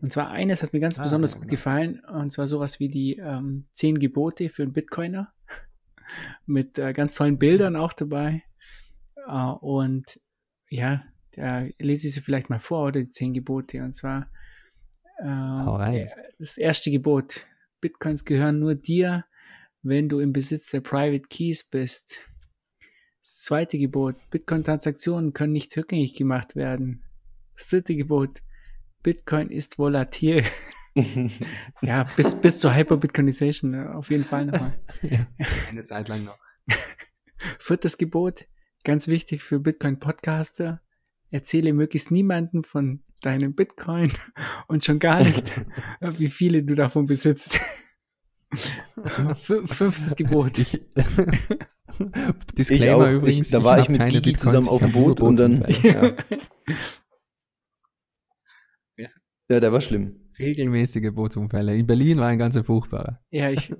Speaker 2: Und zwar eines hat mir ganz ah, besonders ja, gut genau. gefallen, und zwar sowas wie die ähm, zehn Gebote für einen Bitcoiner. Mit äh, ganz tollen Bildern auch dabei. Äh, und ja, da lese ich sie vielleicht mal vor, oder die zehn Gebote. Und zwar äh, das erste Gebot. Bitcoins gehören nur dir, wenn du im Besitz der Private Keys bist. Das zweite Gebot, Bitcoin-Transaktionen können nicht rückgängig gemacht werden. Das dritte Gebot, Bitcoin ist volatil. ja, bis, bis zur Hyper-Bitcoinization äh, auf jeden Fall nochmal.
Speaker 3: ja, eine Zeit lang noch.
Speaker 2: Viertes Gebot, ganz wichtig für Bitcoin-Podcaster, erzähle möglichst niemanden von deinem Bitcoin und schon gar nicht, wie viele du davon besitzt. Fünftes Gebot. Ich,
Speaker 4: Disclaimer ich auch, übrigens. Ich, da war ich, mit Gigi Bitcoins, zusammen auf dem Boot und dann. Ja. ja. ja, der war schlimm.
Speaker 3: Regelmäßige Bootsunfälle. In Berlin war ein ganz furchtbarer.
Speaker 2: Ja, ich,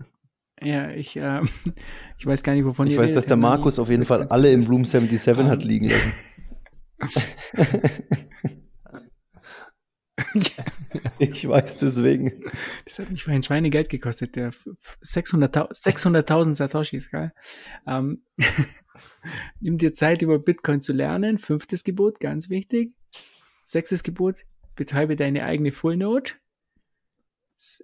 Speaker 2: ja, ich, äh, ich weiß gar nicht, wovon
Speaker 4: ich ihr weiß, redet. dass der Markus auf jeden Fall alle im Room 77 um, hat liegen lassen. ich weiß deswegen.
Speaker 2: Das hat mich vorhin Schweinegeld gekostet. Der 600.000 600 Satoshis, geil. Ähm, nimm dir Zeit, über Bitcoin zu lernen. Fünftes Gebot, ganz wichtig. Sechstes Gebot, betreibe deine eigene Full Node.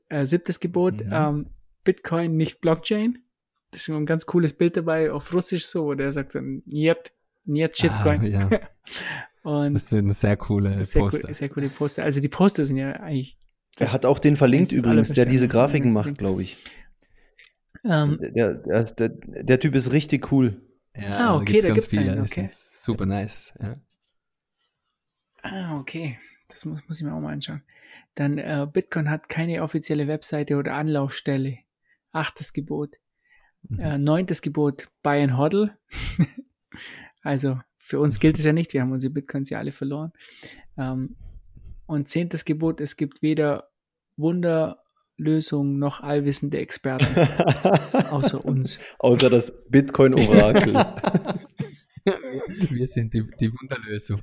Speaker 2: Äh, siebtes Gebot, mhm. ähm, Bitcoin, nicht Blockchain. Das ist ein ganz cooles Bild dabei auf Russisch so, wo der sagt dann, Niet, Niet Shitcoin. Ah, ja.
Speaker 3: Und das sind sehr coole
Speaker 2: sehr Poster. Cool, sehr coole Poster. Also die Poster sind ja eigentlich.
Speaker 4: Er hat auch den verlinkt übrigens, der diese Grafiken macht, glaube ich. Um, ähm, der, der, der, der, Typ ist richtig cool.
Speaker 3: Ja, ah, okay, da gibt's, da gibt's einen. Okay. super nice. Ja.
Speaker 2: Ah, okay. Das muss, muss ich mir auch mal anschauen. Dann äh, Bitcoin hat keine offizielle Webseite oder Anlaufstelle. Achtes Gebot. Mhm. Äh, neuntes Gebot, Buy and Hodl. also für uns gilt es ja nicht, wir haben unsere Bitcoins ja alle verloren. Ähm, und zehntes Gebot, es gibt weder Wunderlösung noch allwissende Experten. außer uns.
Speaker 4: Außer das Bitcoin-Orakel.
Speaker 3: wir sind die, die Wunderlösung.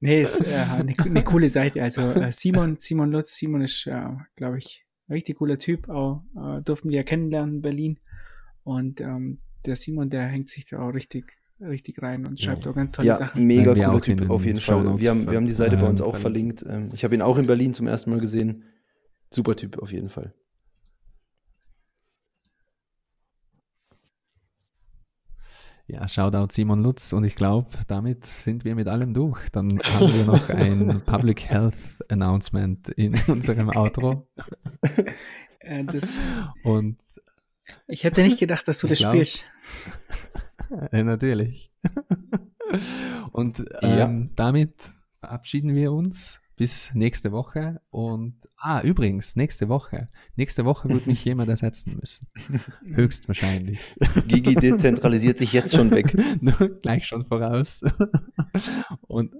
Speaker 2: nee, ist äh, eine, eine, coole Seite. Also äh, Simon, Simon Lutz, Simon ist, äh, glaube ich, richtig cooler Typ. Auch äh, durften wir ja kennenlernen in Berlin. Und ähm, der Simon, der hängt sich da auch richtig, richtig rein und schreibt ja. auch ganz tolle ja, Sachen.
Speaker 4: Mega cooler Typ, auf jeden Fall. Wir haben, wir haben die Seite bei uns auch verlinkt. verlinkt. Ähm, ich habe ihn auch in Berlin zum ersten Mal gesehen. Super Typ, auf jeden Fall.
Speaker 3: Ja, Shoutout Simon Lutz und ich glaube, damit sind wir mit allem durch. Dann haben wir noch ein Public Health Announcement in unserem Outro.
Speaker 2: Äh, das, und ich hätte nicht gedacht, dass du das glaub, spielst.
Speaker 3: ja, natürlich. Und ähm, ja. damit verabschieden wir uns bis nächste Woche. Und ah, übrigens, nächste Woche. Nächste Woche wird mich jemand ersetzen müssen. Höchstwahrscheinlich.
Speaker 4: Gigi dezentralisiert sich jetzt schon weg.
Speaker 3: Gleich schon voraus. Und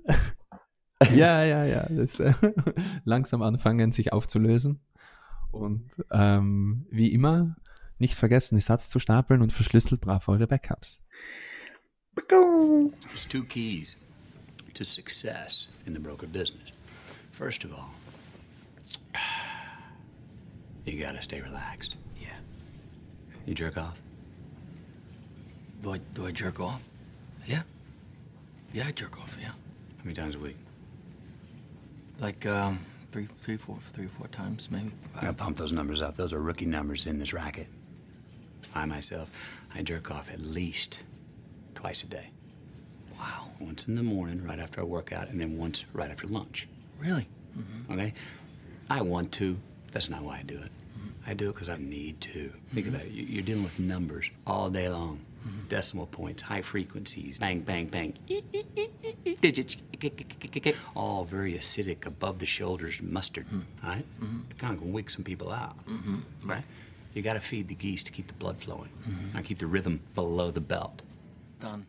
Speaker 3: ja, ja, ja. Das, äh, langsam anfangen, sich aufzulösen. Und ähm, wie immer nicht vergessen, die Satz zu stapeln und verschlüsselt brav eure Backups.
Speaker 5: There's two keys to success in the broker business. First of all, you gotta stay relaxed.
Speaker 1: Yeah.
Speaker 5: You jerk off?
Speaker 1: Do I, do I jerk off? Yeah. Yeah, I jerk off, yeah.
Speaker 5: How many times a week?
Speaker 1: Like, um, three, three, four, three, four times, maybe.
Speaker 5: I pump those numbers up. Those are rookie numbers in this racket. I myself, I jerk off at least twice a day.
Speaker 1: Wow.
Speaker 5: Once in the morning, right after I work out, and then once right after lunch.
Speaker 1: Really?
Speaker 5: Mm-hmm. Okay? I want to. That's not why I do it. Mm-hmm. I do it because I need to. Think mm-hmm. about it. You're dealing with numbers all day long. Mm-hmm. Decimal points, high frequencies, bang, bang, bang, digits, all very acidic, above the shoulders mustard, mm-hmm. right? Mm-hmm. It kind of can wig some people out.
Speaker 1: Right.
Speaker 5: You got to feed the geese to keep the blood flowing. Mm-hmm. I keep the rhythm below the belt.
Speaker 1: Done.